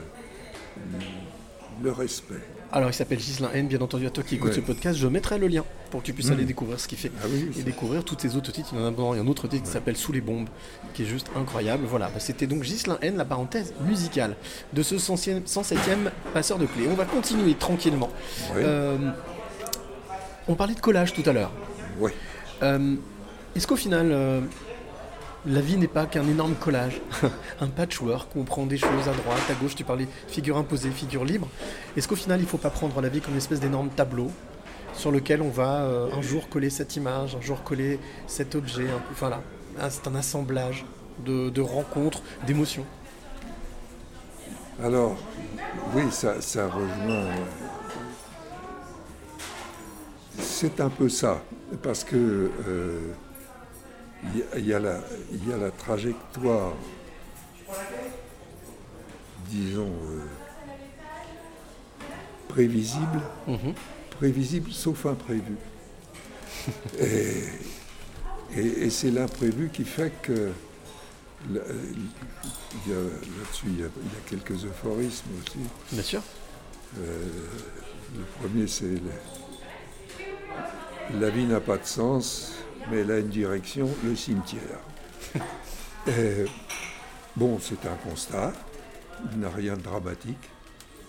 le respect.
Alors, il s'appelle Gislain N, bien entendu, à toi qui écoutes
Ouais.
ce podcast, je mettrai le lien pour que tu puisses
Mhm.
aller découvrir ce qu'il fait.
Ah oui,
et découvrir tous ces autres titres. Il y en a il y a un autre titre qui s'appelle Sous les bombes, qui est juste incroyable. Voilà, bah, c'était donc Gislain N, la parenthèse musicale de ce 100e 107e passeur de clés. On va continuer tranquillement.
Ouais.
Euh, on parlait de collage tout à l'heure. Euh, Est-ce qu'au final, euh, la vie n'est pas qu'un énorme collage, un patchwork où on prend des choses à droite, à gauche, tu parlais figure imposée, figure libre. Est-ce qu'au final, il ne faut pas prendre la vie comme une espèce d'énorme tableau sur lequel on va euh, un jour coller cette image, un jour coller cet objet, voilà. Ah, C'est un assemblage de, de rencontres, d'émotions.
Alors, oui, ça, ça rejoint. euh, C'est un peu ça, parce que euh, il y a- la- il y a la trajectoire, disons, euh, prévisible,
Mhm.
prévisible sauf imprévu. Et Et, et c'est l'imprévu qui fait que là-dessus, il y, a, il y a quelques euphorismes aussi.
Bien sûr.
Euh, le premier, c'est la vie n'a pas de sens, mais elle a une direction, le cimetière. Euh, bon, c'est un constat, il n'a rien de dramatique,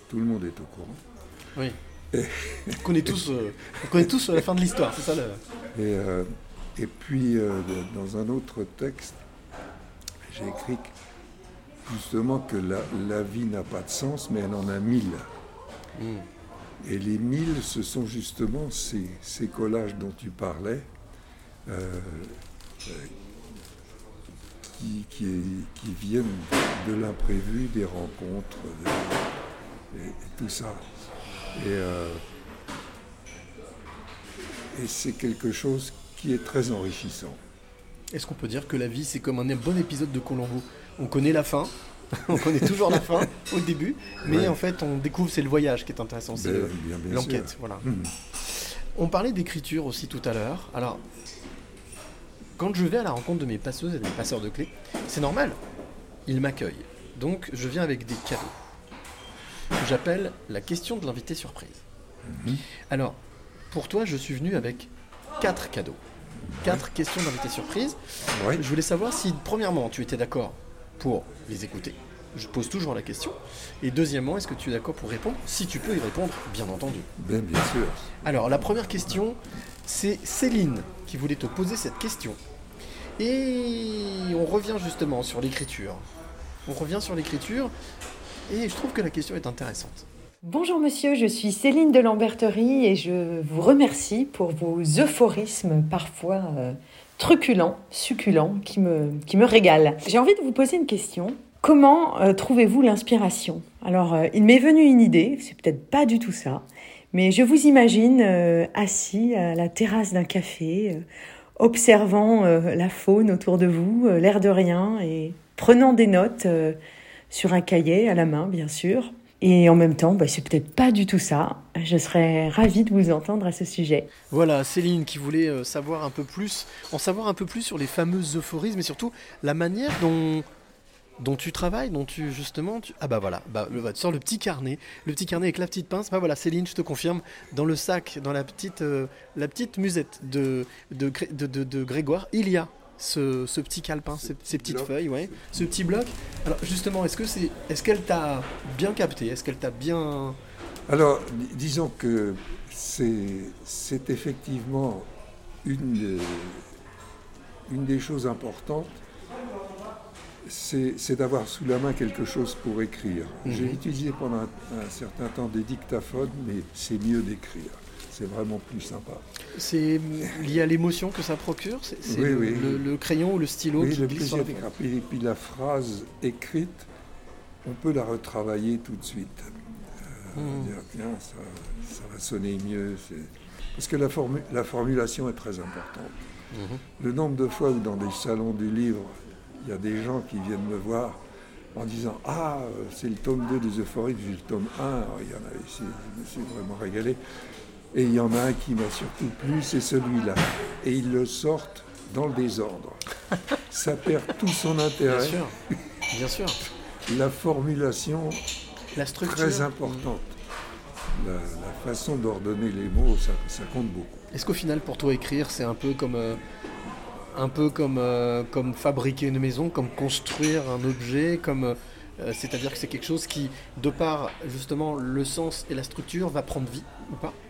tout le monde est au courant.
Oui.
Et,
On connaît tous, euh, on connaît tous la fin de l'histoire, c'est ça le.
et, euh, et puis, euh, dans un autre texte, j'ai écrit justement que la, la vie n'a pas de sens, mais elle en a mille.
Hmm.
Et les mille, ce sont justement ces, ces collages dont tu parlais, euh, euh, qui, qui, qui viennent de l'imprévu, des rencontres, de- et, et tout ça. Et, euh, et c'est quelque chose qui est très enrichissant.
Est-ce qu'on peut dire que la vie, c'est comme un bon épisode de Colombo? On connaît la fin, on connaît toujours la fin au début, mais
Ouais.
en fait, on découvre, c'est le voyage qui est intéressant, c'est
Ben,
le- l'enquête. Voilà.
Mhm.
On parlait d'écriture aussi tout à l'heure. Alors, quand je vais à la rencontre de mes passeuses et de mes passeurs de clés, c'est normal, ils m'accueillent. Donc, je viens avec des cadeaux que j'appelle la question de l'invité surprise.
Mhm.
Alors, pour toi, je suis venu avec quatre cadeaux. Quatre questions d'invité surprise.
Ouais.
Je voulais savoir si, premièrement, tu étais d'accord pour les écouter. Je pose toujours la question. Et deuxièmement, est-ce que tu es d'accord pour répondre? Si tu peux y répondre, bien entendu.
Bien sûr.
Alors, la première question, c'est Céline qui voulait te poser cette question. Et on revient justement sur l'écriture. On revient sur l'écriture. Et je trouve que la question est intéressante.
Bonjour monsieur, je suis Céline de Lamberterie et je vous remercie pour vos euphorismes parfois euh, truculents, succulents, qui me, qui régalent. J'ai envie de vous poser une question. Comment euh, trouvez-vous l'inspiration? Alors, euh, il m'est venu une idée, c'est peut-être pas du tout ça, mais je vous imagine assis à la terrasse d'un café, observant euh, la faune autour de vous, euh, l'air de rien, et prenant des notes euh, sur un cahier à la main, bien sûr. Et en même temps, bah, c'est peut-être pas du tout ça. Je serais ravie de vous entendre à ce sujet.
Voilà, Céline qui voulait savoir un peu plus, en savoir un peu plus sur les fameux euphorismes et surtout la manière dont, dont tu travailles, dont tu justement. tu- Ah bah voilà, bah, le, bah, tu sors le petit carnet, le petit carnet avec la petite pince. Bah voilà, Céline, je te confirme, dans le sac, dans la petite, euh, la petite musette de, de, Gré- de, de- de Grégoire, il y a ce, ce petit calepin, ces, ces petites
bloc.
feuilles, ouais, ce petit bloc. Alors justement, est-ce que c'est, est-ce qu'elle t'a bien capté? Est-ce qu'elle t'a bien
Alors, dis- disons que c'est c'est effectivement une, des- une des choses importantes, c'est d'avoir sous la main quelque chose pour écrire. J'ai
Mhm.
utilisé pendant un, un certain temps des dictaphones, mais c'est mieux d'écrire. C'est vraiment plus sympa.
C'est lié à l'émotion que ça procure C'est
Oui,
le,
oui.
le- le crayon ou le stylo
Oui,
qui
le
glisse
plaisir d'écrire. Et puis la phrase écrite, on peut la retravailler tout de suite. Euh,
Mhm.
dire, tiens, ça, ça va sonner mieux. Parce que la, formu- la formulation est très importante.
Mhm.
Le nombre de fois où dans des salons du livre, y a des gens qui viennent me voir en disant Ah, c'est le tome 2 des Euphories, j'ai le tome 1. Alors, il y en a ici, je me suis vraiment régalé. Et il y en a un qui m'a surtout plu, c'est celui-là. Et ils le sortent dans le désordre. Ça perd tout son
Bien
intérêt.
sûr, bien sûr.
La formulation,
La structure.
très importante. La, la façon d'ordonner les mots, ça, ça compte beaucoup.
Est-ce qu'au final, pour toi, écrire, c'est un peu comme, euh, un peu comme, euh, comme fabriquer une maison, comme construire un objet, comme, euh, c'est-à-dire que c'est quelque chose qui, de par justement le sens et la structure, va prendre vie ou pas?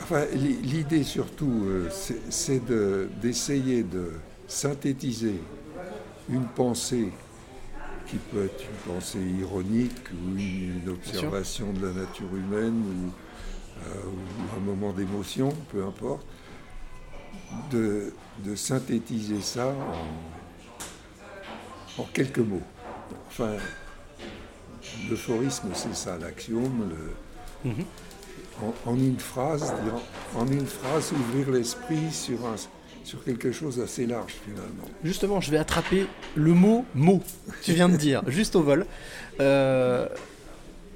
Enfin, l'i- l'idée surtout, euh, c'est- c'est de- d'essayer de, synthétiser une pensée qui peut être une pensée ironique ou une, une observation de la nature humaine ou, ou un moment d'émotion, peu importe, de, de synthétiser ça en, en quelques mots. Enfin, l'euphorisme, c'est ça, l'axiome, le,
Mhm.
en, en une phrase, en une phrase, ouvrir l'esprit sur, un, sur quelque chose d'assez large finalement.
Justement, je vais attraper le mot mot. Tu viens de dire, juste au vol. Euh,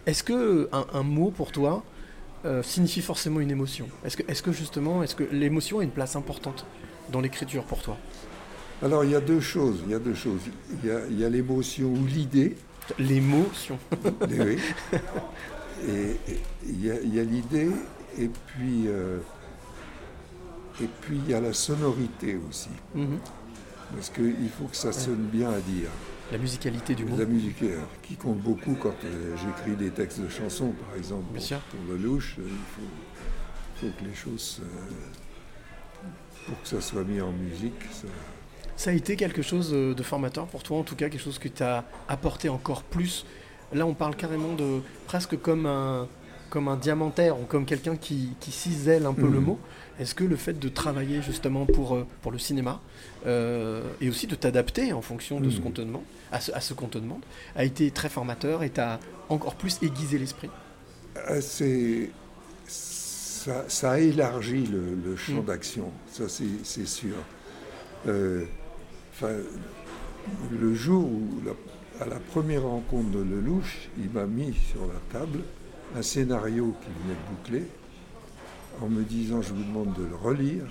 Est-ce que un, un mot pour toi euh, signifie forcément une émotion. Est-ce que, est que justement, est-ce que l'émotion a une place importante dans l'écriture pour toi?
Alors il y a deux choses. Il y a deux choses. Il y a, l'émotion ou l'idée.
L'émotion.
oui. Et, et il y a, il y a l'idée et puis euh, et puis il y a la sonorité aussi.
Mhm.
Parce qu'il faut que ça sonne bien à dire.
La musicalité du mot.
La musique qui compte beaucoup quand euh, j'écris des textes de chansons, par exemple. Pour, pour le louche, euh, il faut, faut que les choses. euh, pour que ça soit mis en musique. ça-
Ça a été quelque chose de formateur pour toi, en tout cas quelque chose que tu as apporté encore plus. Là, on parle carrément de presque comme un, comme un diamantaire ou comme quelqu'un qui, qui cisèle un peu le
Mhm.
mot. Est-ce que le fait de travailler justement pour, euh, pour le cinéma euh, et aussi de t'adapter en fonction de ce qu'on te demande, à ce, à ce qu'on te demande, a été très formateur et t'a encore plus aiguisé l'esprit?
Ah, c'est- ça, ça a élargi le, le champ
Mm.
d'action, ça c'est sûr. Euh, le jour où, la- à la première rencontre de Lelouch, il m'a mis sur la table un scénario qui venait de boucler, en me disant je vous demande de le relire,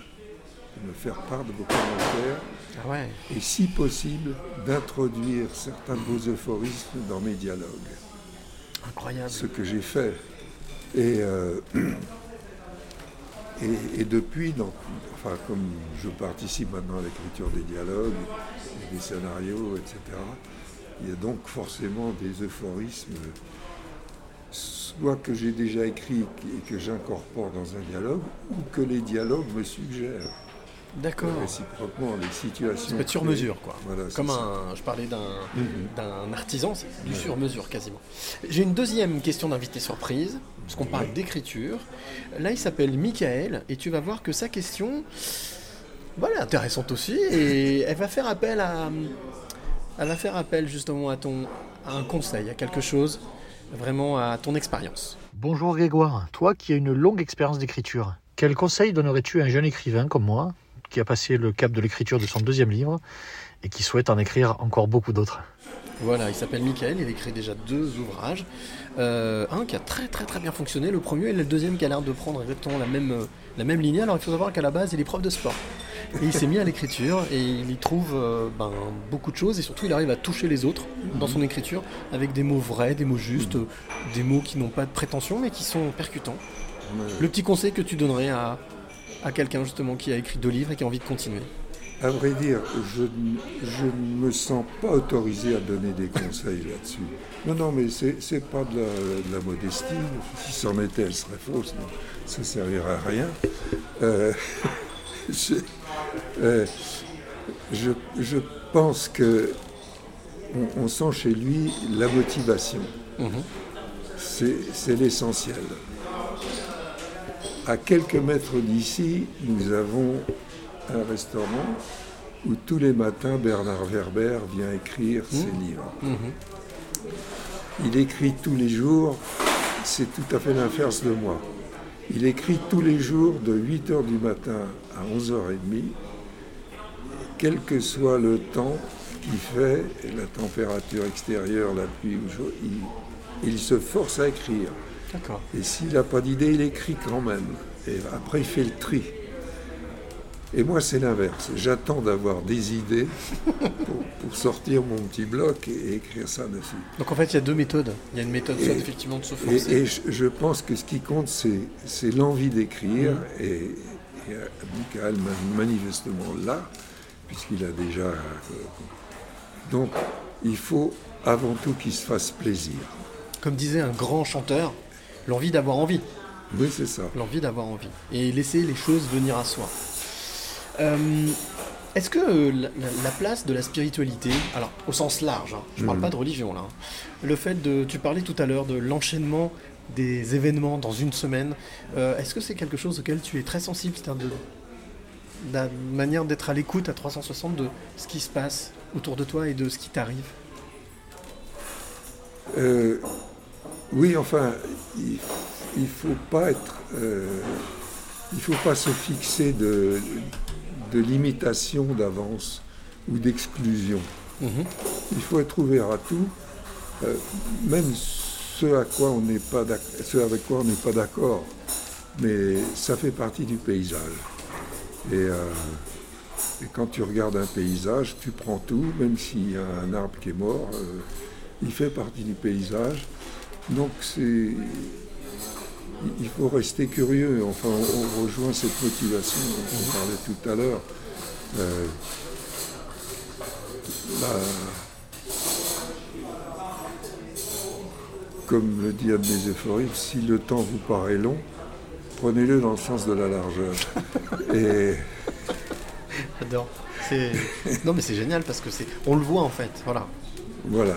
de me faire part de vos commentaires,
Ah ouais.
et si possible d'introduire certains de vos euphorismes dans mes dialogues
Incroyable.
ce que j'ai fait. Et, euh, et, et depuis, donc, enfin, comme je participe maintenant à l'écriture des dialogues, des scénarios, etc., il y a donc forcément des euphorismes, soit que j'ai déjà écrit et que j'incorpore dans un dialogue, ou que les dialogues me suggèrent.
D'accord.
Réciproquement, les situations.
Ça peut être sur
créées.
mesure, quoi.
Voilà, c'est
Comme un, je parlais d'un
Mhm.
artisan, c'est du
Ouais.
sur mesure quasiment. J'ai une deuxième question d'invité surprise, parce qu'on parle d'écriture. Là, il s'appelle Michael, et tu vas voir que sa question, voilà, intéressante aussi, et elle va faire appel à, elle va faire appel justement à ton, à un conseil, à quelque chose, vraiment à ton expérience.
Bonjour Grégoire, toi qui as une longue expérience d'écriture, quel conseil donnerais-tu à un jeune écrivain comme moi, qui a passé le cap de l'écriture de son deuxième livre et qui souhaite en écrire encore beaucoup d'autres?
Voilà, il s'appelle Michael, il a écrit déjà deux ouvrages. Euh, un qui a très très très bien fonctionné, le premier et le deuxième qui a l'air de prendre exactement la même, euh, la même lignée. Alors il faut savoir qu'à la base il est prof de sport. Et il s'est mis à l'écriture et il y trouve euh, ben, beaucoup de choses et surtout il arrive à toucher les autres dans son écriture avec des mots vrais, des mots justes, des mots qui n'ont pas de prétention mais qui sont percutants. Le petit conseil que tu donnerais à, à quelqu'un justement qui a écrit deux livres et qui a envie de continuer?
À vrai dire, je, je ne me sens pas autorisé à donner des conseils là-dessus. Non, non, mais c'est c'est pas de la, de la modestie. Si c'en était, elle serait fausse. Ça ne servirait à rien. Euh, je, euh, je, je pense que on, on sent chez lui la motivation. C'est c'est l'essentiel. À quelques mètres d'ici, nous avons un restaurant où tous les matins Bernard Werber vient écrire ses livres. Il écrit tous les jours, c'est tout à fait l'inverse de moi. Il écrit tous les jours de 8h du matin à 11h30, quel que soit le temps qu'il fait, la température extérieure, la pluie il, il se force à écrire. Et s'il n'a pas d'idée, il écrit quand même. Et après, il fait le tri. Et moi, c'est l'inverse. J'attends d'avoir des idées pour, pour sortir mon petit bloc et, et écrire ça dessus.
Donc en fait il y a deux méthodes. Il y a une méthode soit effectivement de se
Et,
forcer.
et je, je pense que ce qui compte, c'est, l'envie d'écrire. Et, et euh, Michael ma- manifestement là, puisqu'il a déjà. euh, donc, il faut avant tout qu'il se fasse plaisir.
Comme disait un grand chanteur, l'envie d'avoir envie.
Oui, c'est ça.
L'envie d'avoir envie. Et laisser les choses venir à soi. Euh, Est-ce que euh, la, la- la place de la spiritualité, alors au sens large, hein, je parle
Mhm.
pas de religion là, hein, le fait de, tu parlais tout à l'heure de l'enchaînement des événements dans une semaine, euh, est-ce que c'est quelque chose auquel tu es très sensible, c'est-à-dire de, de la manière d'être à l'écoute à 360 de ce qui se passe autour de toi et de ce qui t'arrive?
Euh, oui, enfin, il ne faut pas être. il faut pas se fixer de, de limitation d'avance ou d'exclusion. Il faut être ouvert à tout, euh, même ce, à quoi on pas ce avec quoi on n'est pas d'accord. mais ça fait partie du paysage. Et, euh, et quand tu regardes un paysage, tu prends tout, même s'il y a un arbre qui est mort, euh, il fait partie du paysage. Donc c'est il faut rester curieux. Enfin, on, on rejoint cette motivation dont on parlait tout à l'heure. Euh, comme le dit mes euphoristes, si le temps vous paraît long, prenez-le dans le sens de la largeur. Et
J'adore. Non, mais c'est génial parce que c'est. On le voit en fait. Voilà.
Voilà,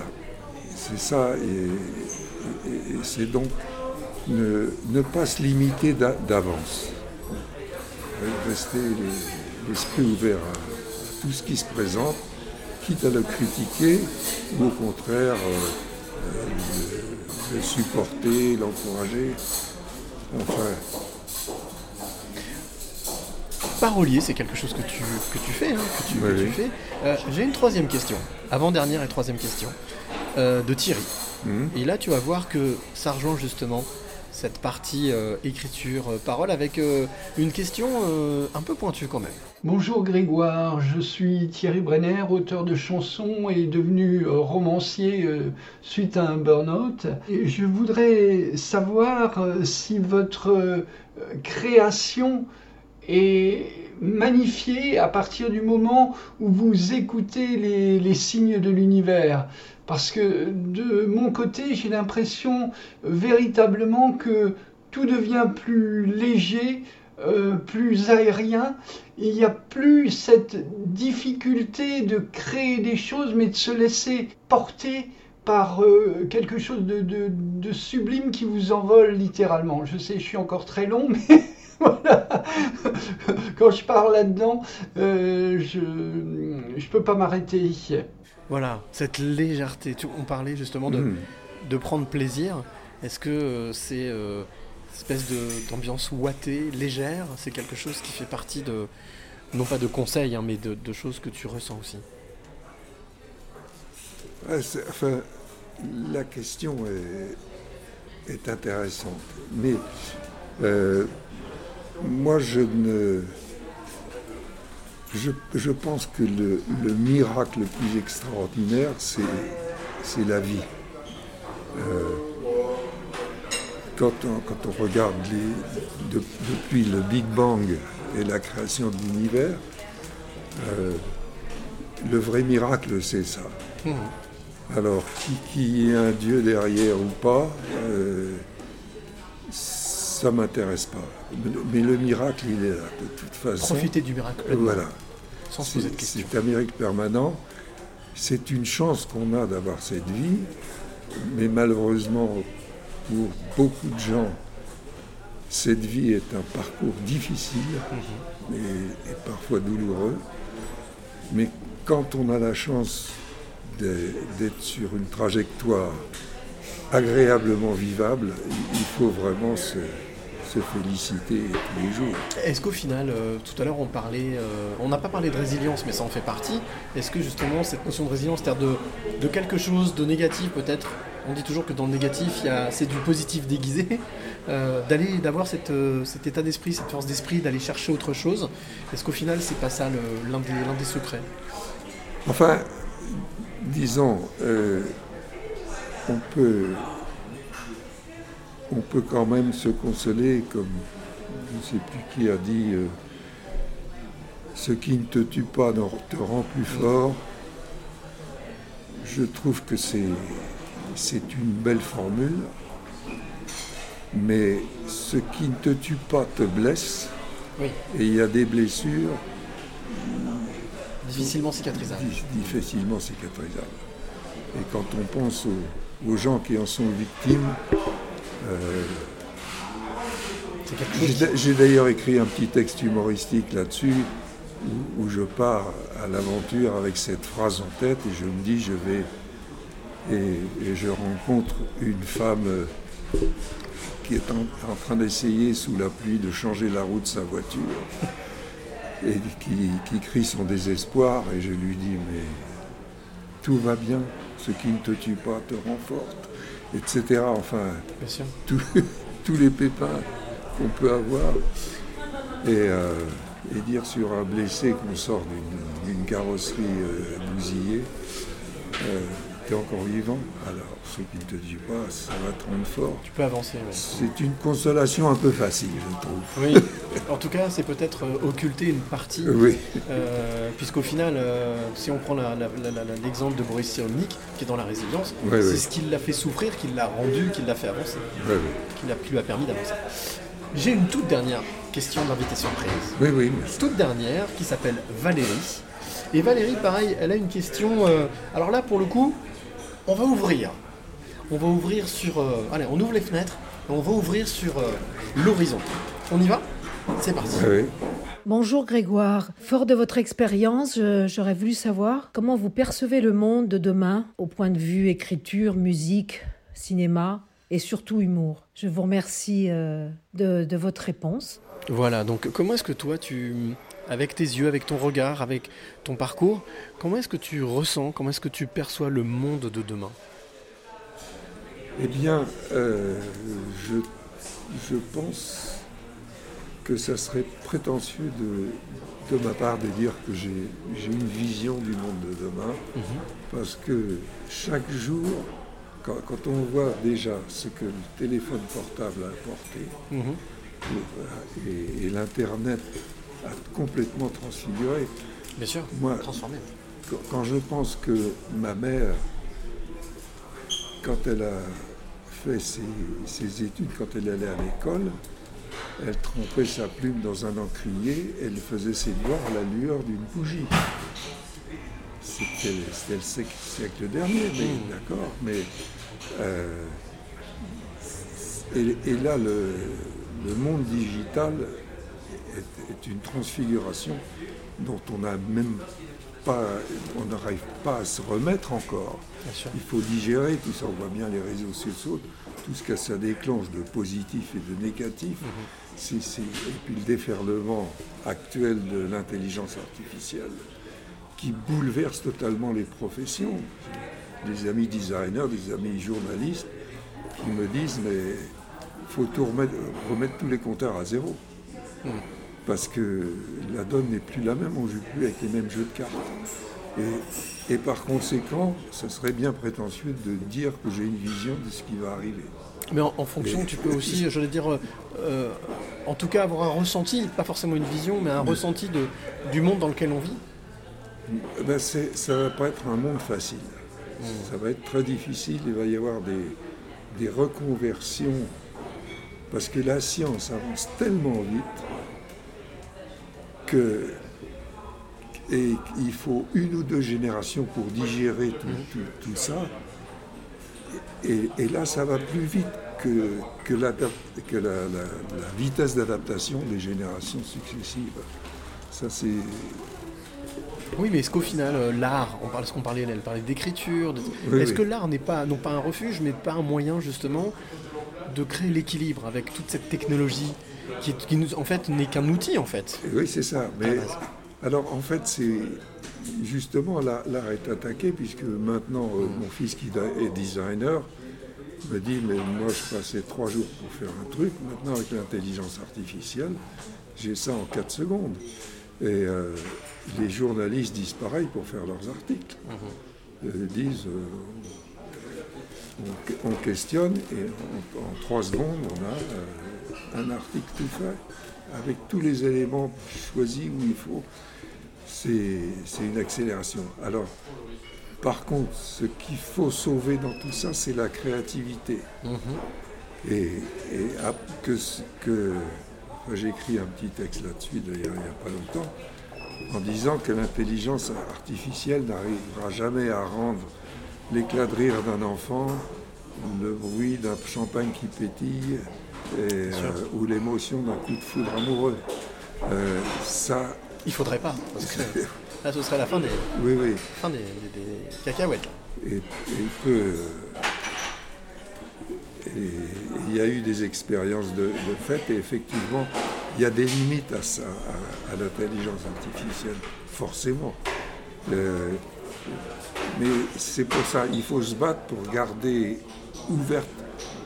c'est ça, et, et- et c'est donc ne, ne pas se limiter d'a- d'avance. Rester les- l'esprit ouvert à, à tout ce qui se présente, quitte à le critiquer, ou au contraire euh, euh, le, le supporter, l'encourager. Enfin,
Parolier, c'est quelque chose que tu, que tu fais. hein, que tu,
Oui,
que tu
oui.
fais. Euh, J'ai une troisième question. Avant-dernière et troisième question. euh, de Thierry.
Mhm.
Et là, tu vas voir que ça rejoint justement cette partie euh, écriture, euh, parole, avec euh, une question un peu pointue quand même.
Bonjour Grégoire, je suis Thierry Brenner, auteur de chansons et devenu romancier suite à un burn-out. Je voudrais savoir si votre création est magnifiée à partir du moment où vous écoutez les signes de l'univers. Parce que de mon côté, j'ai l'impression euh, véritablement que tout devient plus léger, euh, plus aérien. Il n'y a plus cette difficulté de créer des choses, mais de se laisser porter par euh, quelque chose de, sublime qui vous envole littéralement. Je sais, je suis encore très long, mais voilà. Quand je parle là-dedans, je ne peux pas m'arrêter.
Voilà, cette légèreté. Tu- on parlait justement de,
Mhm.
de prendre plaisir. Est-ce que euh, c'est euh, espèce de- d'ambiance ouatée, légère? C'est quelque chose qui fait partie de, non pas de conseils, hein, mais de, de choses que tu ressens aussi?
Ouais, c'est- enfin, la question est, est intéressante. Mais euh, moi, je ne. Je, je pense que le, le miracle le plus extraordinaire, c'est la vie. Euh, quand, on, quand on regarde les, de- depuis le Big Bang et la création de l'univers, euh, le vrai miracle, c'est ça. Alors, qui- qu'il y ait un Dieu derrière ou pas, euh, ça m'intéresse pas. Mais, le miracle, il est là, de toute façon.
Profiter du miracle
Voilà.
sans se poser de questions.
C'est un miracle permanent. C'est une chance qu'on a d'avoir cette vie, mais malheureusement, pour beaucoup de gens, cette vie est un parcours difficile
Mhm.
et, et parfois douloureux. Mais quand on a la chance d'être sur une trajectoire agréablement vivable, il faut vraiment se, se féliciter tous les jours.
Est-ce qu'au final, euh, tout à l'heure on parlait, euh, on n'a pas parlé de résilience, mais ça en fait partie. Est-ce que justement cette notion de résilience, c'est-à-dire de, de quelque chose de négatif peut-être, on dit toujours que dans le négatif, c'est du positif déguisé, euh, d'aller, d'avoir cet état d'esprit, cette force d'esprit, d'aller chercher autre chose. Est-ce qu'au final, c'est pas ça l'un des, des secrets?
Enfin, disons, on peut, on peut quand même se consoler, comme je ne sais plus qui a dit, euh, ce qui ne te tue pas te rend plus fort. Je trouve que c'est, une belle formule, mais ce qui ne te tue pas te blesse.
Oui.
Et il y a des blessures
Difficilement cicatrisable.
Dif- difficilement cicatrisable. Et quand on pense aux, aux gens qui en sont victimes, j'ai j'ai d'ailleurs écrit un petit texte humoristique là-dessus où, où je pars à l'aventure avec cette phrase en tête et je me dis je vais et, et je rencontre une femme euh, qui est en, en train d'essayer sous la pluie de changer la roue de sa voiture et qui, qui crie son désespoir et je lui dis mais tout va bien, ce qui ne te tue pas te renforce, etc. Enfin, tous- les pépins qu'on peut avoir. Et, euh, et dire sur un blessé qu'on sort d'une- d'une carrosserie euh, bousillée, euh, t'es encore vivant. Alors, ce qui ne te dit pas, ça va te rendre fort.
Tu peux avancer. ouais.
C'est une consolation un peu facile, je trouve.
Oui, en tout cas, c'est peut-être euh, occulter une partie.
Oui.
Euh, Puisqu'au final, euh, si on prend l'exemple de Boris Cyrulnik, qui est dans la résilience,
Oui,
c'est
oui.
ce qui l'a fait souffrir, qui l'a rendu, qui l'a fait avancer,
Oui, oui.
qui, lui a permis d'avancer. J'ai une toute dernière question d'invité surprise.
Oui, oui, merci.
Toute dernière, qui s'appelle Valérie. Et Valérie, pareil, elle a une question. euh, alors là, pour le coup, on va ouvrir. On va ouvrir sur. euh, allez, on ouvre les fenêtres et on va ouvrir sur euh, l'horizon. On y va? C'est parti.
Oui.
Bonjour Grégoire. Fort de votre expérience, j'aurais voulu savoir comment vous percevez le monde de demain au point de vue écriture, musique, cinéma et surtout humour. Je vous remercie euh, de, de votre réponse.
Voilà, donc comment est-ce que toi, tu, avec tes yeux, avec ton regard, avec ton parcours, comment est-ce que tu ressens, comment est-ce que tu perçois le monde de demain?
Eh bien, euh, je, je pense que ça serait prétentieux de, de ma part de dire que j'ai une vision du monde de demain, parce que chaque jour, quand, quand on voit déjà ce que le téléphone portable a apporté,
Mhm.
et l'Internet a complètement transfiguré.
Bien sûr,
Moi,
transformé.
quand, je pense que ma mère, quand elle a fait ses, ses études, quand elle allait à l'école, elle trempait sa plume dans un encrier, elle faisait ses devoirs à la lueur d'une bougie. C'était le siècle, dernier, mais
Mm.
d'accord, mais euh, et, et là le, le monde digital est, une transfiguration dont on n'a même pas, on n'arrive pas à se remettre encore. Il faut digérer tout ça. On voit bien les réseaux sociaux, tout ce que ça déclenche de positif et de négatif. C'est- c'est- et puis le déferlement actuel de l'intelligence artificielle qui bouleverse totalement les professions. Des amis designers, des amis journalistes qui me disent mais il faut tout remettre, remettre tous les compteurs à zéro. Parce que la donne n'est plus la même, on ne joue plus avec les mêmes jeux de cartes. Et, et par conséquent, ce serait bien prétentieux de dire que j'ai une vision de ce qui va arriver.
Mais en, en fonction, tu peux aussi, je veux dire, euh, en tout cas avoir un ressenti, pas forcément une vision, mais un ressenti de, du monde dans lequel on vit.
Eh ben, ça ne va pas être un monde facile. Ça va être très difficile, il va y avoir des, des reconversions, parce que la science avance tellement vite que et il faut une ou deux générations pour digérer tout, tout- tout ça. Et, et là, ça va plus vite que, que, l'adap- que la, la- la vitesse d'adaptation des générations successives. Ça, c'est
Oui, mais est-ce qu'au final, euh, l'art, on parle, ce qu'on parlait, elle parlait d'écriture, de-
Oui,
est-ce
oui.
que l'art n'est pas, non pas un refuge, mais pas un moyen justement de créer l'équilibre avec toute cette technologie qui, qui nous, en fait, n'est qu'un outil en fait
Oui, c'est ça. Mais
la base.
alors, en fait, c'est justement là- l'art est attaqué puisque maintenant euh, mon fils qui est designer me dit mais moi je passais trois jours pour faire un truc. Maintenant avec l'intelligence artificielle, j'ai ça en quatre secondes. Et euh, les journalistes disent pareil pour faire leurs articles.
Mm-hmm.
Ils disent euh, on, on questionne et en, en trois secondes on a euh, un article tout fait avec tous les éléments choisis où il faut. C'est une accélération. Alors, par contre, ce qu'il faut sauver dans tout ça, c'est la créativité.
Mhm.
Et, que, j'ai écrit un petit texte là-dessus d'ailleurs il n'y a pas longtemps, en disant que l'intelligence artificielle n'arrivera jamais à rendre l'éclat de rire d'un enfant, le bruit d'un champagne qui pétille, et, euh, ou l'émotion d'un coup de foudre amoureux. Euh, ça,
Il faudrait pas, parce que là ce serait la fin des,
oui, oui.
fin des, des- des cacahuètes. là.
Et, et euh, il y a eu des expériences de, de fait, et effectivement, il y a des limites à ça, à, à l'intelligence artificielle, forcément. Euh, mais c'est pour ça, il faut se battre pour garder ouverte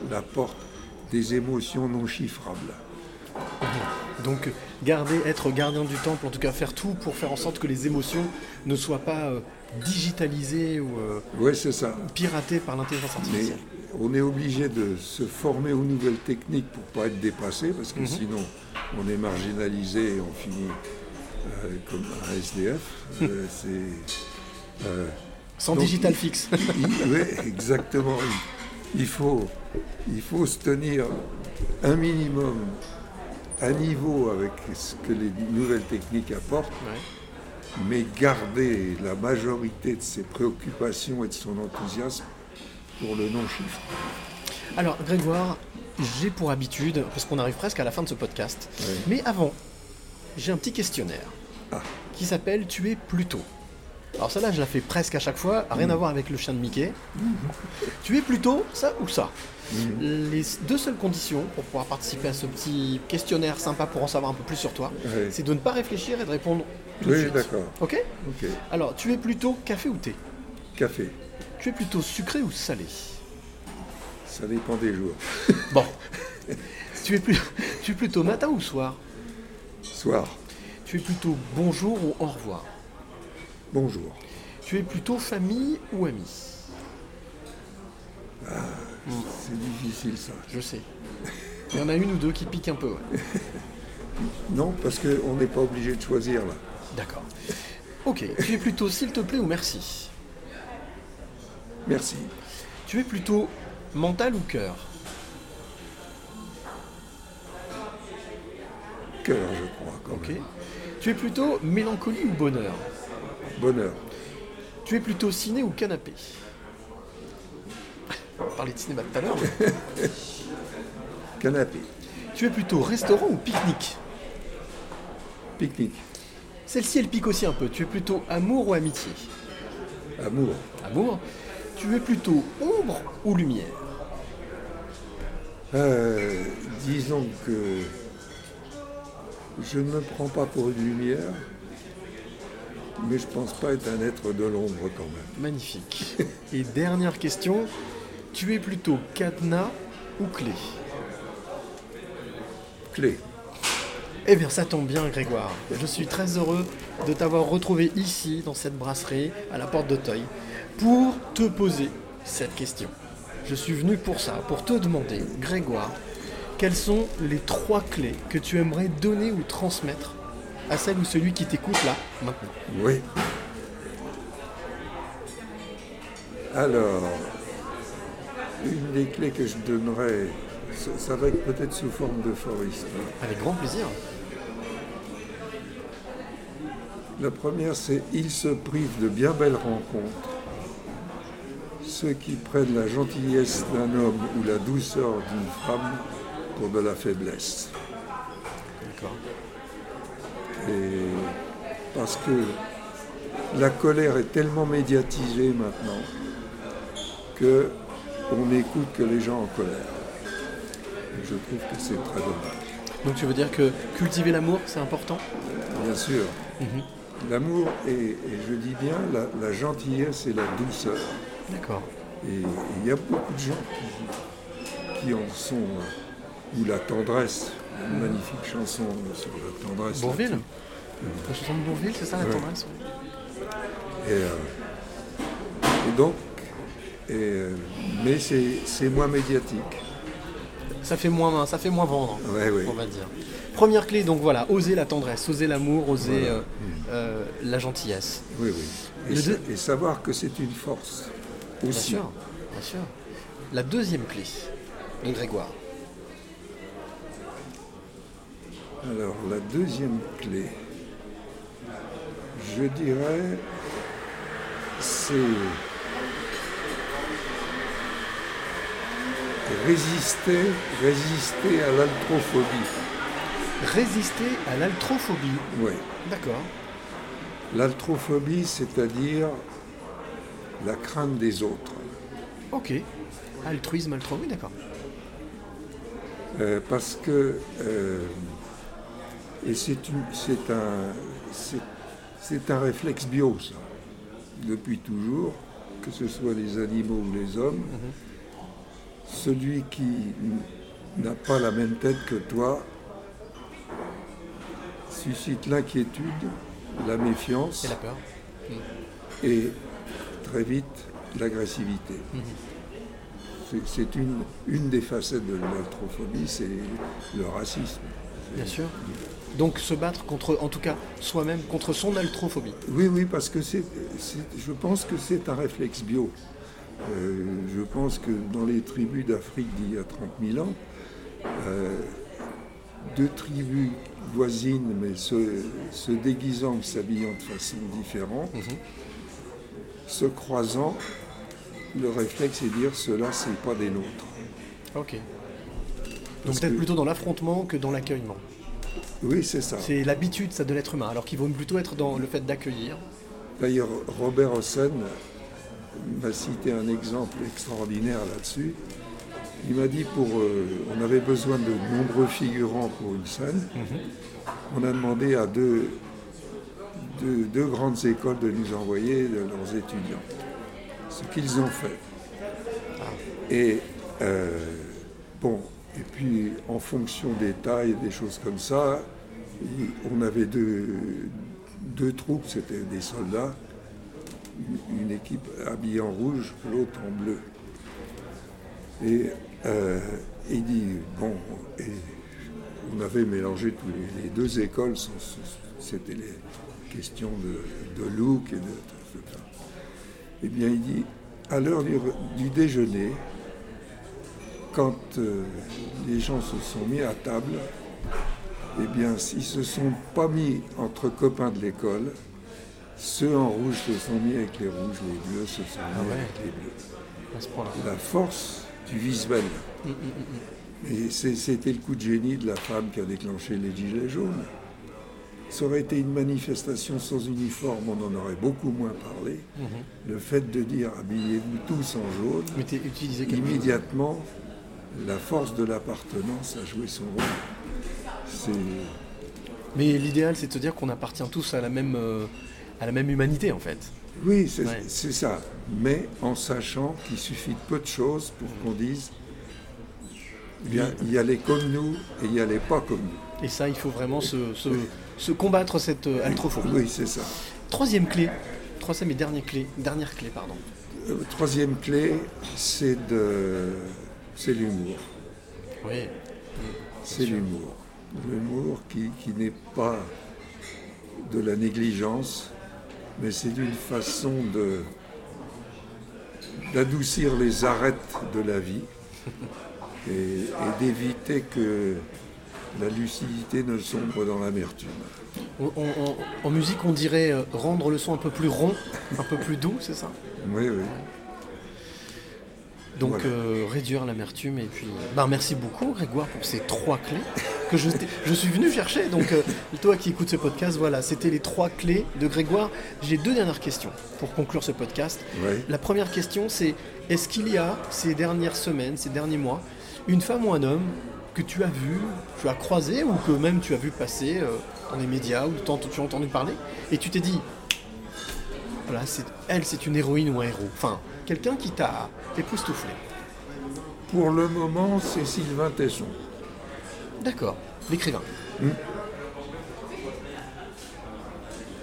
la porte des émotions non chiffrables.
Donc garder, être gardien du temple, en tout cas faire tout pour faire en sorte que les émotions ne soient pas euh, digitalisées ou euh,
Ouais, c'est ça.
piratées par l'intelligence
Mais
artificielle.
on est obligé de se former aux nouvelles techniques pour pas être dépassé, parce que
Mhm.
sinon on est marginalisé et on finit euh, comme un SDF. C'est,
Sans
donc,
digital fixe.
ouais, exactement. Il, faut, il faut se tenir un minimum à niveau avec ce que les nouvelles techniques apportent, mais garder la majorité de ses préoccupations et de son enthousiasme pour le non-chiffre.
Alors Grégoire, j'ai pour habitude, parce qu'on arrive presque à la fin de ce podcast,
Ouais.
mais avant, j'ai un petit questionnaire qui s'appelle Tu es plutôt. Alors celle-là, je la fais presque à chaque fois, rien à voir avec le chien de Mickey. Tu es plutôt ça ou ça? Les deux seules conditions pour pouvoir participer à ce petit questionnaire sympa pour en savoir un peu plus sur toi, c'est de ne pas réfléchir et de répondre tout de
Oui,
suite.
d'accord.
Ok?
Ok.
Alors, tu es plutôt café ou thé?
Café,
Tu es plutôt sucré ou salé?
Ça dépend des jours.
Bon. tu, es plus... tu es plutôt matin ou soir?
Soir,
Tu es plutôt bonjour ou au revoir?
Bonjour.
Tu es plutôt famille ou ami?
C'est difficile ça.
Je sais. Il y en a une ou deux qui piquent un peu. ouais.
Non, parce qu'on n'est pas obligé de choisir là.
D'accord. Ok. Tu es plutôt s'il te plaît ou merci?
Merci.
Tu es plutôt mental ou cœur?
Cœur, je crois. Quand
Ok.
même.
Tu es plutôt mélancolie ou bonheur?
Bonheur.
Tu es plutôt ciné ou canapé? On parlait de cinéma tout à l'heure. mais-
Canapé.
Tu es plutôt restaurant ou pique-nique?
Pique-nique.
Celle-ci, elle pique aussi un peu. Tu es plutôt amour ou amitié?
Amour.
Amour. Tu es plutôt ombre ou lumière?
Euh, disons que je ne me prends pas pour une lumière, mais je pense pas être un être de l'ombre quand même.
Magnifique. Et dernière question. Tu es plutôt cadenas ou clé?
Clé.
Eh bien, ça tombe bien, Grégoire. Je suis très heureux de t'avoir retrouvé ici, dans cette brasserie, à la porte d'Auteuil, pour te poser cette question. Je suis venu pour ça, pour te demander, Grégoire, quelles sont les trois clés que tu aimerais donner ou transmettre à celle ou celui qui t'écoute là, maintenant
Oui. Alors, une des clés que je donnerais, ça, ça va être peut-être sous forme de foriste.
Avec grand plaisir.
La première, c'est ils se privent de bien belles rencontres. Ceux qui prennent la gentillesse d'un homme ou la douceur d'une femme pour de la faiblesse.
D'accord.
Et parce que la colère est tellement médiatisée maintenant que on n'écoute que les gens en colère. Et je trouve que c'est très dommage.
Donc tu veux dire que cultiver l'amour, c'est important?
Bien sûr.
Mhm.
L'amour et, et je dis bien la, la gentillesse et la douceur.
D'accord.
Et il y a beaucoup de gens qui, qui en sont, euh, ou la tendresse, une magnifique chanson sur la tendresse.
Bourville. La chanson de Bourville, c'est ça la
Ouais.
tendresse
Et, euh, et donc, et, euh, mais c'est moins médiatique.
Ça fait moins, ça fait moins vendre,
Ouais, ouais.
on va dire. Première clé, donc voilà, oser la tendresse, oser l'amour, oser
Voilà.
euh, euh, la gentillesse.
Oui, oui. Et,
Le
sa-
deux-
et savoir que c'est une force
Bien
aussi.
sûr, bien sûr. La deuxième clé de Grégoire.
Alors, la deuxième clé, je dirais, c'est résister, résister à l'altrophobie.
Résister à l'altrophobie.
Oui.
D'accord.
L'altrophobie, c'est-à-dire la crainte des autres.
Ok. Altruisme, altro, oui, d'accord.
Euh, parce que, euh, et c'est un, un réflexe bio, ça, depuis toujours, que ce soit les animaux ou les hommes. Celui qui n'a pas la même tête que toi suscite l'inquiétude, la méfiance
Et la peur. Mm.
et très vite l'agressivité.
Mhm.
C'est- C'est une, une des facettes de l'altrophobie, c'est le racisme.
Bien sûr. Donc se battre contre, en tout cas, soi-même, contre son altrophobie.
Oui, oui, parce que c'est, je pense que c'est un réflexe bio. Euh, je pense que dans les tribus d'Afrique d'il y a 30 000 ans, euh, deux tribus voisines, mais se, se déguisant ou s'habillant de façon différente, se croisant, le réflexe est de dire cela, c'est pas des nôtres.
Ok. Donc peut-être plutôt dans l'affrontement que dans l'accueillement.
Oui, c'est ça.
C'est l'habitude, ça, de l'être humain, alors qu'il vaut plutôt être dans le fait d'accueillir.
D'ailleurs, Robert Hossein m'a cité un exemple extraordinaire là-dessus. Il m'a dit pour, euh, on avait besoin de nombreux figurants pour une scène. On a demandé à deux, deux, deux grandes écoles de nous envoyer de leurs étudiants. Ce qu'ils ont fait. Et euh, bon, et puis en fonction des tailles, des choses comme ça, on avait deux, deux troupes, c'était des soldats, une- équipe habillée en rouge, l'autre en bleu. Et euh, il dit, bon, et on avait mélangé tous les, deux écoles, c'était les questions de, look et de tout ça. Eh bien, il dit, à l'heure du déjeuner, quand euh, les gens se sont mis à table, eh bien, s'ils se sont pas mis entre copains de l'école, ceux en rouge se sont mis avec les rouges, les bleus se sont mis
Ah ouais.
avec les bleus. La force du visuel.
Mm, mm, mm,
Et c'était le coup de génie de la femme qui a déclenché les gilets jaunes. Ça aurait été une manifestation sans uniforme, on en aurait beaucoup moins parlé.
Mhm.
Le fait de dire habillez-vous tous en jaune,
Mais utilisé chose.
La force de l'appartenance a joué son rôle.
Mais l'idéal, c'est de se dire qu'on appartient tous à la même, euh, à la même humanité, en fait.
oui, c'est
Ouais.
ça. Mais en sachant qu'il suffit de peu de choses pour qu'on dise bien, il y a les comme nous et il y a les pas comme nous.
Et ça, il faut vraiment se, se- se combattre cette euh, altrophobie.
Oui, c'est ça.
Troisième clé, troisième et dernière clé, dernière clé, pardon.
Euh, Troisième clé, c'est de, c'est l'humour.
Oui.
C'est l'humour. L'humour qui, qui n'est pas de la négligence, mais c'est d'une façon de d'adoucir les arêtes de la vie et, et d'éviter que la lucidité ne sombre dans l'amertume.
En musique, on dirait euh, rendre le son un peu plus rond, un peu plus doux, c'est ça?
Oui, oui.
Donc
Voilà.
euh, réduire l'amertume et puis. Ben, merci beaucoup Grégoire pour ces trois clés que je, suis venu chercher. Donc euh, toi qui écoutes ce podcast, voilà, c'était les trois clés de Grégoire. J'ai deux dernières questions pour conclure ce podcast. La première question c'est est-ce qu'il y a ces dernières semaines, ces derniers mois, une femme ou un homme que tu as vu, tu as croisé ou que même tu as vu passer euh, dans les médias ou tant tu as entendu parler et tu t'es dit voilà, c'est, elle c'est une héroïne ou un héros. Enfin, quelqu'un qui t'a époustouflé.
Pour le moment, c'est Sylvain Tesson.
D'accord, l'écrivain.
Mm.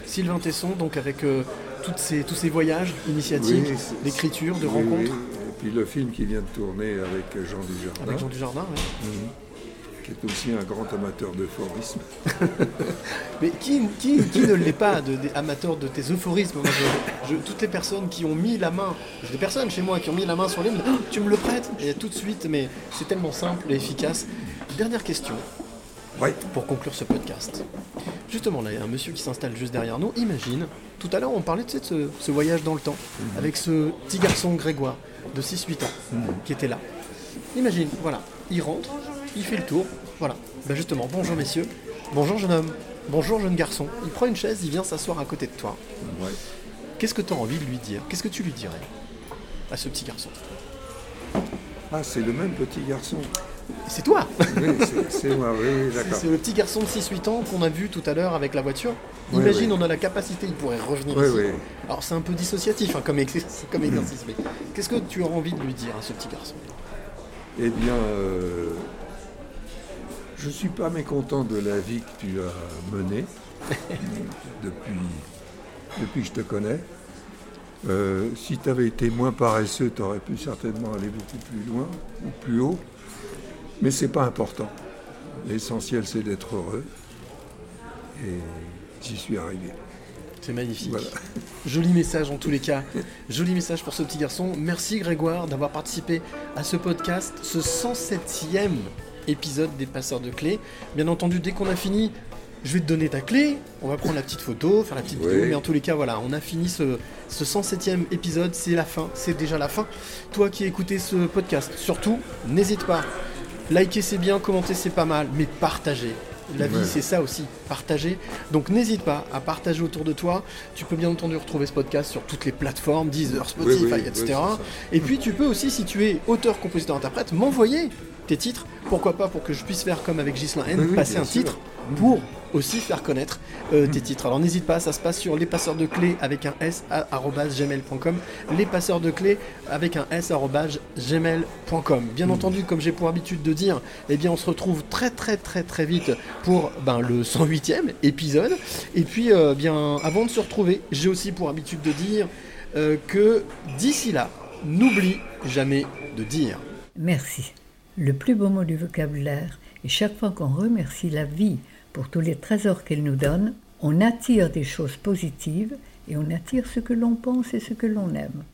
Sylvain Tesson, donc avec euh, toutes ces, tous ces voyages initiatiques,
Oui,
d'écriture, de
oui,
rencontres.
oui. Et puis le film qui vient de tourner avec Jean Dujardin.
Avec Jean Dujardin, ouais.
Mhm. Qui est aussi un grand amateur d'euphorisme.
Mais qui, qui, qui ne l'est pas, de, amateurs de tes euphorismes? Moi, je- je- Toutes les personnes qui ont mis la main, des personnes chez moi qui ont mis la main sur les Oh, tu me le prêtes? Et tout de suite, mais c'est tellement simple et efficace. Dernière question, pour conclure ce podcast. Justement, là, il y a un monsieur qui s'installe juste derrière nous. Imagine, tout à l'heure, on parlait tu sais, de ce, ce voyage dans le temps, avec ce petit garçon Grégoire, de 6-8 ans, qui était là. Imagine, voilà, il rentre, il fait le tour, voilà. Ben justement, bonjour messieurs, bonjour jeune homme, bonjour jeune garçon. Il prend une chaise, il vient s'asseoir à côté de toi.
Ouais.
Qu'est-ce que tu as envie de lui dire? Qu'est-ce que tu lui dirais à ce petit garçon?
Ah, c'est le même petit garçon.
C'est toi
Oui, c'est- moi, oui, d'accord.
C'est le petit garçon de 6-8 ans qu'on a vu tout à l'heure avec la voiture.
Oui,
Imagine,
oui.
on a la capacité, il pourrait revenir
Oui,
ici.
oui.
Alors c'est un peu dissociatif hein, comme, comme exercice, mais qu'est-ce que tu auras envie de lui dire à ce petit garçon?
Eh bien, euh, je ne suis pas mécontent de la vie que tu as menée depuis, depuis que je te connais. Euh, si tu avais été moins paresseux, tu aurais pu certainement aller beaucoup plus loin ou plus haut. Mais c'est pas important. L'essentiel, c'est d'être heureux. Et j'y suis arrivé.
C'est magnifique. Joli message en tous les cas. Joli message pour ce petit garçon. Merci Grégoire d'avoir participé à ce podcast, ce 107e épisode des passeurs de clés. Bien entendu, dès qu'on a fini, je vais te donner ta clé, on va prendre la petite photo, faire la petite vidéo, mais en tous les cas, voilà, on a fini ce, ce 107e épisode, c'est la fin, c'est déjà la fin. Toi qui as écouté ce podcast, surtout, n'hésite pas, liker c'est bien, commenter c'est pas mal, mais partagez. La vie,
Ouais.
c'est ça aussi, partager. Donc n'hésite pas à partager autour de toi. Tu peux bien entendu retrouver ce podcast sur toutes les plateformes, Deezer, Spotify,
Oui, oui,
etc. Et puis tu peux aussi, si tu es auteur, compositeur, interprète, m'envoyer tes titres. Pourquoi pas pour que je puisse faire comme avec Gislain N,
Oui,
passer un
sûr.
titre pour aussi faire connaître euh, tes titres. Alors n'hésite pas, ça se passe sur les passeurs de clés avec un s à- arobase gmail.com. Les passeurs de clés avec un s gmail.com. Bien entendu, comme j'ai pour habitude de dire, eh bien on se retrouve très très très très vite pour ben, le 108e épisode. Et puis euh, bien avant de se retrouver, j'ai aussi pour habitude de dire euh, que d'ici là, n'oublie jamais de dire.
Merci. Le plus beau mot du vocabulaire, et chaque fois qu'on remercie la vie pour tous les trésors qu'elle nous donne, on attire des choses positives et on attire ce que l'on pense et ce que l'on aime.